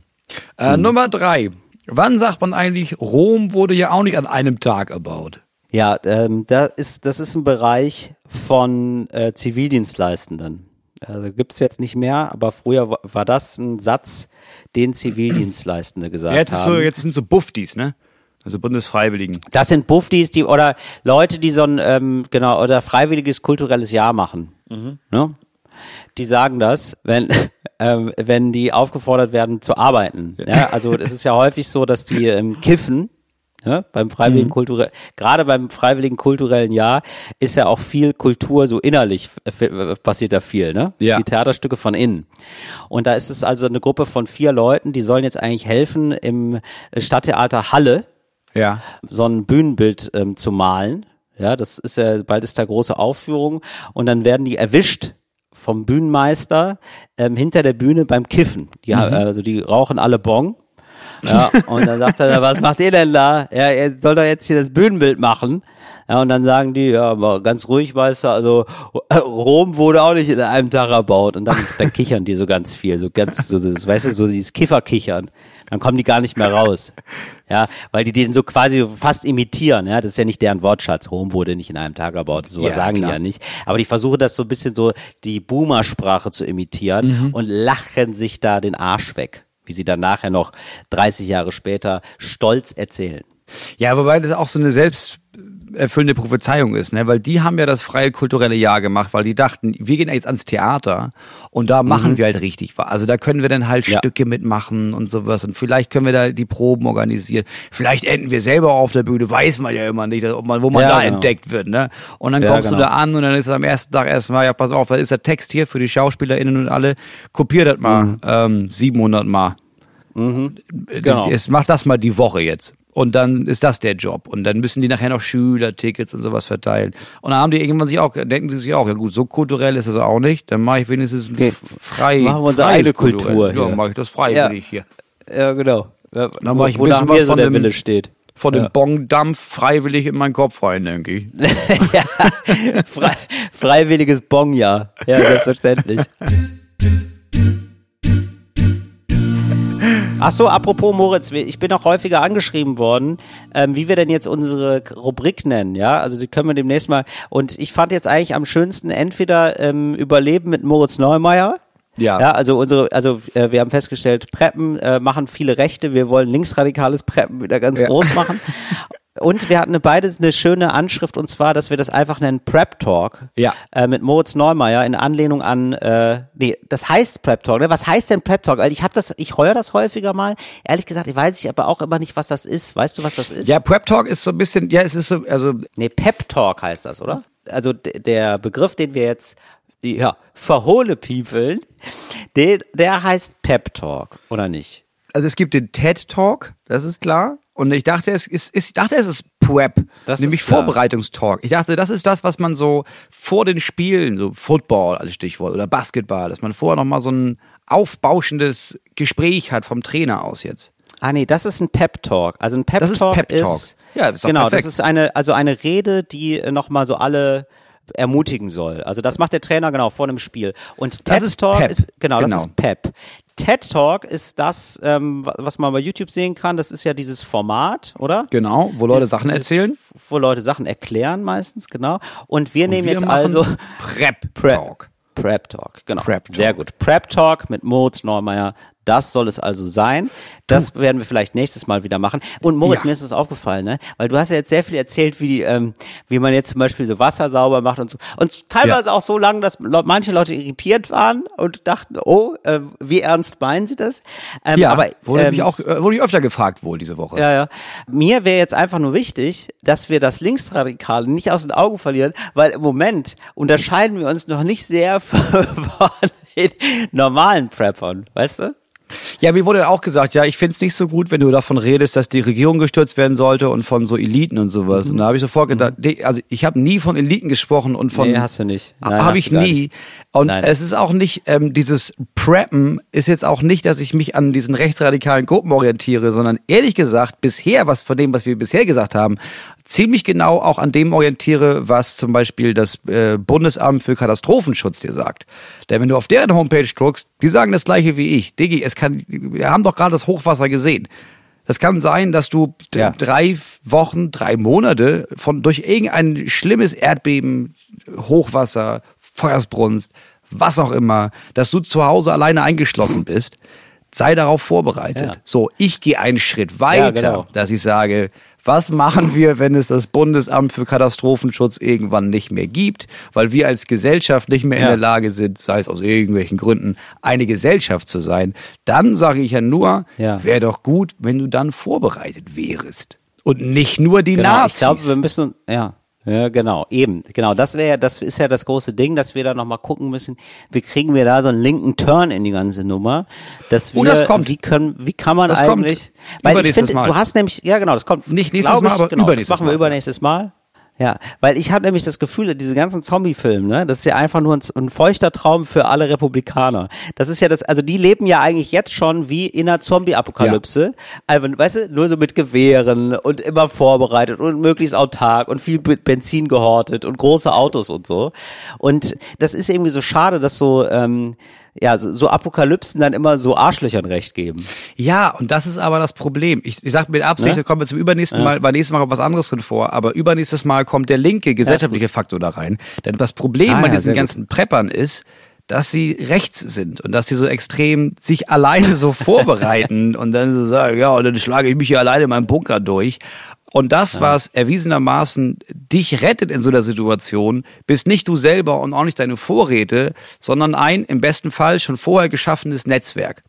Äh, Nummer drei. Wann sagt man eigentlich, Rom wurde ja auch nicht an einem Tag erbaut? Ja, ähm, da ist, das ist ein Bereich von äh, Zivildienstleistenden. Also gibt's jetzt nicht mehr, aber früher wa- war das ein Satz, den Zivildienstleistende gesagt Jetzt, haben. so, jetzt sind so Buffdies, ne? Also Bundesfreiwilligen. Das sind Buffdies, die oder Leute, die so ein ähm, genau oder freiwilliges kulturelles Jahr machen. Ne? Die sagen das, wenn ähm, wenn die aufgefordert werden zu arbeiten. Ja, also es ist ja häufig so, dass die ähm, kiffen. Ja, beim freiwilligen kulturell, gerade beim freiwilligen kulturellen Jahr ist ja auch viel Kultur so innerlich passiert da viel, ne? Ja. Die Theaterstücke von innen. Und da ist es also eine Gruppe von vier Leuten, die sollen jetzt eigentlich helfen im Stadttheater Halle Ja. so ein Bühnenbild ähm, zu malen. Ja, das ist ja, bald ist da große Aufführung und dann werden die erwischt vom Bühnenmeister ähm, hinter der Bühne beim Kiffen. Die, ha- Also die rauchen alle Bong. Ja, und dann sagt er, was macht ihr denn da? Ja, ihr soll doch jetzt hier das Bühnenbild machen. Ja, und dann sagen die, ja, aber ganz ruhig, Meister, also Rom wurde auch nicht in einem Tag erbaut. Und dann, dann kichern die so ganz viel, so ganz, so, so, weißt du, so dieses Kifferkichern. Dann kommen die gar nicht mehr raus. Ja, weil die den so quasi fast imitieren. Ja, das ist ja nicht deren Wortschatz. Rom wurde nicht in einem Tag erbaut. So Ja, sagen klar. die ja nicht. Aber die versuchen das so ein bisschen so die Boomer-Sprache zu imitieren und lachen sich da den Arsch weg. Wie sie dann nachher noch 30 Jahre später stolz erzählen. Ja, wobei das auch so eine selbsterfüllende Prophezeiung ist, ne? Weil die haben ja das freie kulturelle Jahr gemacht, weil die dachten, wir gehen jetzt ans Theater und da machen wir halt richtig was. Also da können wir dann halt Ja. Stücke mitmachen und sowas und vielleicht können wir da die Proben organisieren. Vielleicht enden wir selber auf der Bühne, weiß man ja immer nicht, ob man, wo man Ja, da genau. entdeckt wird, ne? Und dann Ja, kommst genau. du da an und dann ist am ersten Tag erstmal, ja, pass auf, da ist der Text hier für die SchauspielerInnen und alle, kopier das mal ähm, 700 Mal. Genau. Es macht das mal die Woche jetzt. Und dann ist das der Job. Und dann müssen die nachher noch Schülertickets und sowas verteilen. Und dann haben die irgendwann sich auch, denken die sich auch, ja gut, so kulturell ist das auch nicht. Dann mache ich wenigstens Okay. frei. Machen wir unsere eigene. Kultur Ja, mache ich das freiwillig hier. Ja, genau. Ja, Dann mach ich ein bisschen mir was so von der dem- Wille steht. Von Ja. dem Bongdampf freiwillig in meinen Kopf rein, denke ich. Frei, freiwilliges Bongjahr. Ja, selbstverständlich. Ach so, apropos Moritz, ich bin auch häufiger angeschrieben worden, ähm, wie wir denn jetzt unsere Rubrik nennen, ja? Also die können wir demnächst mal. Und ich fand jetzt eigentlich am schönsten entweder ähm, Überleben mit Moritz Neumeier. Ja. Ja, also unsere, also äh, wir haben festgestellt, Preppen äh, machen viele Rechte. Wir wollen linksradikales Preppen wieder ganz Ja. groß machen. Und wir hatten beide eine schöne Anschrift und zwar, dass wir das einfach nennen Prep Talk. Ja. Äh, mit Moritz Neumeier in Anlehnung an, äh, nee, das heißt Prep Talk. Ne? Was heißt denn Prep Talk? Weil ich habe das, ich heuer das häufiger mal. Ehrlich gesagt, ich weiß ich aber auch immer nicht, was das ist. Weißt du, was das ist? Ja, Prep Talk ist so ein bisschen, ja, es ist so, also Nee, Pep Talk heißt das, oder? Also der Begriff, den wir jetzt die, ja, verhohle People, der, der heißt Pep Talk, oder nicht? also es gibt den TED Talk, das ist klar. Und ich dachte, es ist, ist ich dachte, es ist Prep, Das nämlich ist. Vorbereitungstalk. Ich dachte, das ist das, was man so vor den Spielen, so Football als Stichwort oder Basketball, dass man vorher noch mal so ein aufbauschendes Gespräch hat vom Trainer aus jetzt. Ah nee, das ist ein Pep Talk. Also ein Pep Das ist Talk Pep Talk. ist Ja, ist genau, perfekt. das ist eine also eine Rede, die äh, noch mal so alle ermutigen soll. Also das macht der Trainer genau vor einem Spiel. Und Das TED ist Talk Pep. ist genau, Genau. das ist Pep. TED Talk ist das, ähm, wa- was man bei YouTube sehen kann. Das ist ja dieses Format, oder? Genau, wo Leute Dieses- Sachen erzählen. Wo Leute Sachen erklären meistens, genau. Und wir nehmen Wir jetzt also Prep Prep Talk. Prep Talk, genau. Prep Talk. Sehr gut. Prep Talk mit Moritz Neumeier. Das soll es also sein. Das werden wir vielleicht nächstes Mal wieder machen. Und Moritz, Ja. mir ist das aufgefallen, ne? Weil du hast ja jetzt sehr viel erzählt, wie, die, ähm, wie man jetzt zum Beispiel so Wasser sauber macht und so. Und teilweise auch so lange, dass manche Leute irritiert waren und dachten, oh, äh, wie ernst meinen sie das? Ähm, Ja, aber wurde ähm, mich auch, äh, wurde ich öfter gefragt wohl diese Woche. ja, ja. Mir wäre jetzt einfach nur wichtig, dass wir das Linksradikale nicht aus den Augen verlieren, weil im Moment unterscheiden wir uns noch nicht sehr von den normalen Preppern, weißt du? Ja, mir wurde auch gesagt, ja, ich find's nicht so gut, wenn du davon redest, dass die Regierung gestürzt werden sollte und von so Eliten und sowas. Mhm. Und da habe ich sofort gedacht, nee, also ich habe nie von Eliten gesprochen und von Nee, hast du nicht. Habe ich nie. nicht. Und Nein. es ist auch nicht ähm, dieses Preppen ist jetzt auch nicht, dass ich mich an diesen rechtsradikalen Gruppen orientiere, sondern ehrlich gesagt bisher, was von dem, was wir bisher gesagt haben, ziemlich genau auch an dem orientiere, was zum Beispiel das äh, Bundesamt für Katastrophenschutz dir sagt. Denn wenn du auf deren Homepage druckst, die sagen das gleiche wie ich. Diggi, es kann, wir haben doch gerade das Hochwasser gesehen. Das kann sein, dass du Ja. drei Wochen, drei Monate von durch irgendein schlimmes Erdbeben, Hochwasser, Feuersbrunst, was auch immer, dass du zu Hause alleine eingeschlossen bist, sei darauf vorbereitet. Ja. So, ich gehe einen Schritt weiter, genau. dass ich sage, was machen wir, wenn es das Bundesamt für Katastrophenschutz irgendwann nicht mehr gibt, weil wir als Gesellschaft nicht mehr in Ja. der Lage sind, sei es aus irgendwelchen Gründen, eine Gesellschaft zu sein, dann sage ich ja nur, Ja. wäre doch gut, wenn du dann vorbereitet wärst. Und nicht nur die Genau, Nazis. ich glaube, wir müssen, ja. Ja, genau, eben, genau. Das wäre, das ist ja das große Ding, dass wir da nochmal gucken müssen, wie kriegen wir da so einen linken Turn in die ganze Nummer, dass wir, Oh, das kommt. wie können, wie kann man Das kommt eigentlich, weil ich finde, du hast nämlich, ja genau, das kommt, Nicht nächstes glaub Mal, ich, aber genau, übernächstes das machen wir Mal. übernächstes Mal. Ja, weil ich habe nämlich das Gefühl, diese ganzen Zombie-Filme, ne, das ist ja einfach nur ein, ein feuchter Traum für alle Republikaner. Das ist ja das, also die leben ja eigentlich jetzt schon wie in einer Zombie-Apokalypse. Also, weißt du, nur so mit Gewehren und immer vorbereitet und möglichst autark und viel Be- Benzin gehortet und große Autos und so. Und das ist irgendwie so schade, dass so, ähm, ja, so, so Apokalypsen dann immer so Arschlöchern recht geben. Ja, und das ist aber das Problem. Ich, ich sage mit Absicht, Ne? da kommen wir zum übernächsten Mal, weil nächstes Mal kommt was anderes drin vor, aber übernächstes Mal kommt der linke gesellschaftliche Faktor da rein. Denn das Problem Ah, bei ja, diesen sehr gut. ganzen Preppern ist, dass sie rechts sind und dass sie so extrem sich alleine so vorbereiten und dann so sagen, ja, und dann schlage ich mich hier alleine in meinem Bunker durch. Und das, was erwiesenermaßen dich rettet in so einer Situation, bist nicht du selber und auch nicht deine Vorräte, sondern ein im besten Fall schon vorher geschaffenes Netzwerk.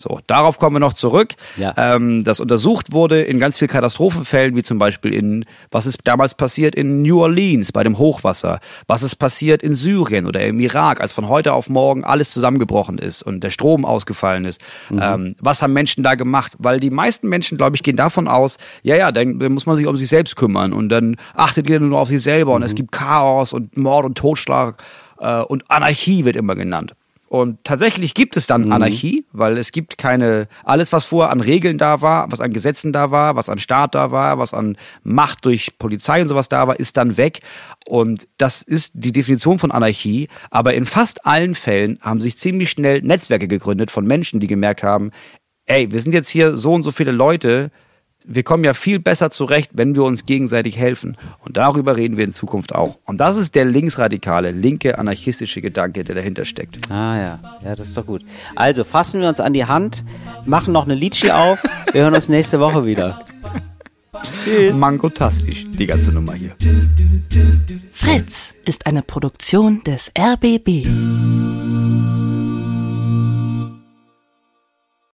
So, darauf kommen wir noch zurück. Ja. Ähm, das untersucht wurde in ganz vielen Katastrophenfällen, wie zum Beispiel in, was ist damals passiert in New Orleans bei dem Hochwasser, was ist passiert in Syrien oder im Irak, als von heute auf morgen alles zusammengebrochen ist und der Strom ausgefallen ist. Ähm, was haben Menschen da gemacht? Weil die meisten Menschen, glaube ich, gehen davon aus, ja, ja, dann, dann muss man sich um sich selbst kümmern und dann achtet ihr nur auf sich selber und es gibt Chaos und Mord und Totschlag äh, und Anarchie wird immer genannt. Und tatsächlich gibt es dann Anarchie, weil es gibt keine, alles was vorher an Regeln da war, was an Gesetzen da war, was an Staat da war, was an Macht durch Polizei und sowas da war, ist dann weg. Und das ist die Definition von Anarchie. Aber in fast allen Fällen haben sich ziemlich schnell Netzwerke gegründet von Menschen, die gemerkt haben, ey, wir sind jetzt hier so und so viele Leute, wir kommen ja viel besser zurecht, wenn wir uns gegenseitig helfen. Und darüber reden wir in Zukunft auch. Und das ist der linksradikale, linke, anarchistische Gedanke, der dahinter steckt. Ah ja, ja, das ist doch gut. Also fassen wir uns an die Hand, machen noch eine Litschi auf. Wir hören uns nächste Woche wieder. Tschüss. Mangotastisch, die ganze Nummer hier. Fritz ist eine Produktion des RBB.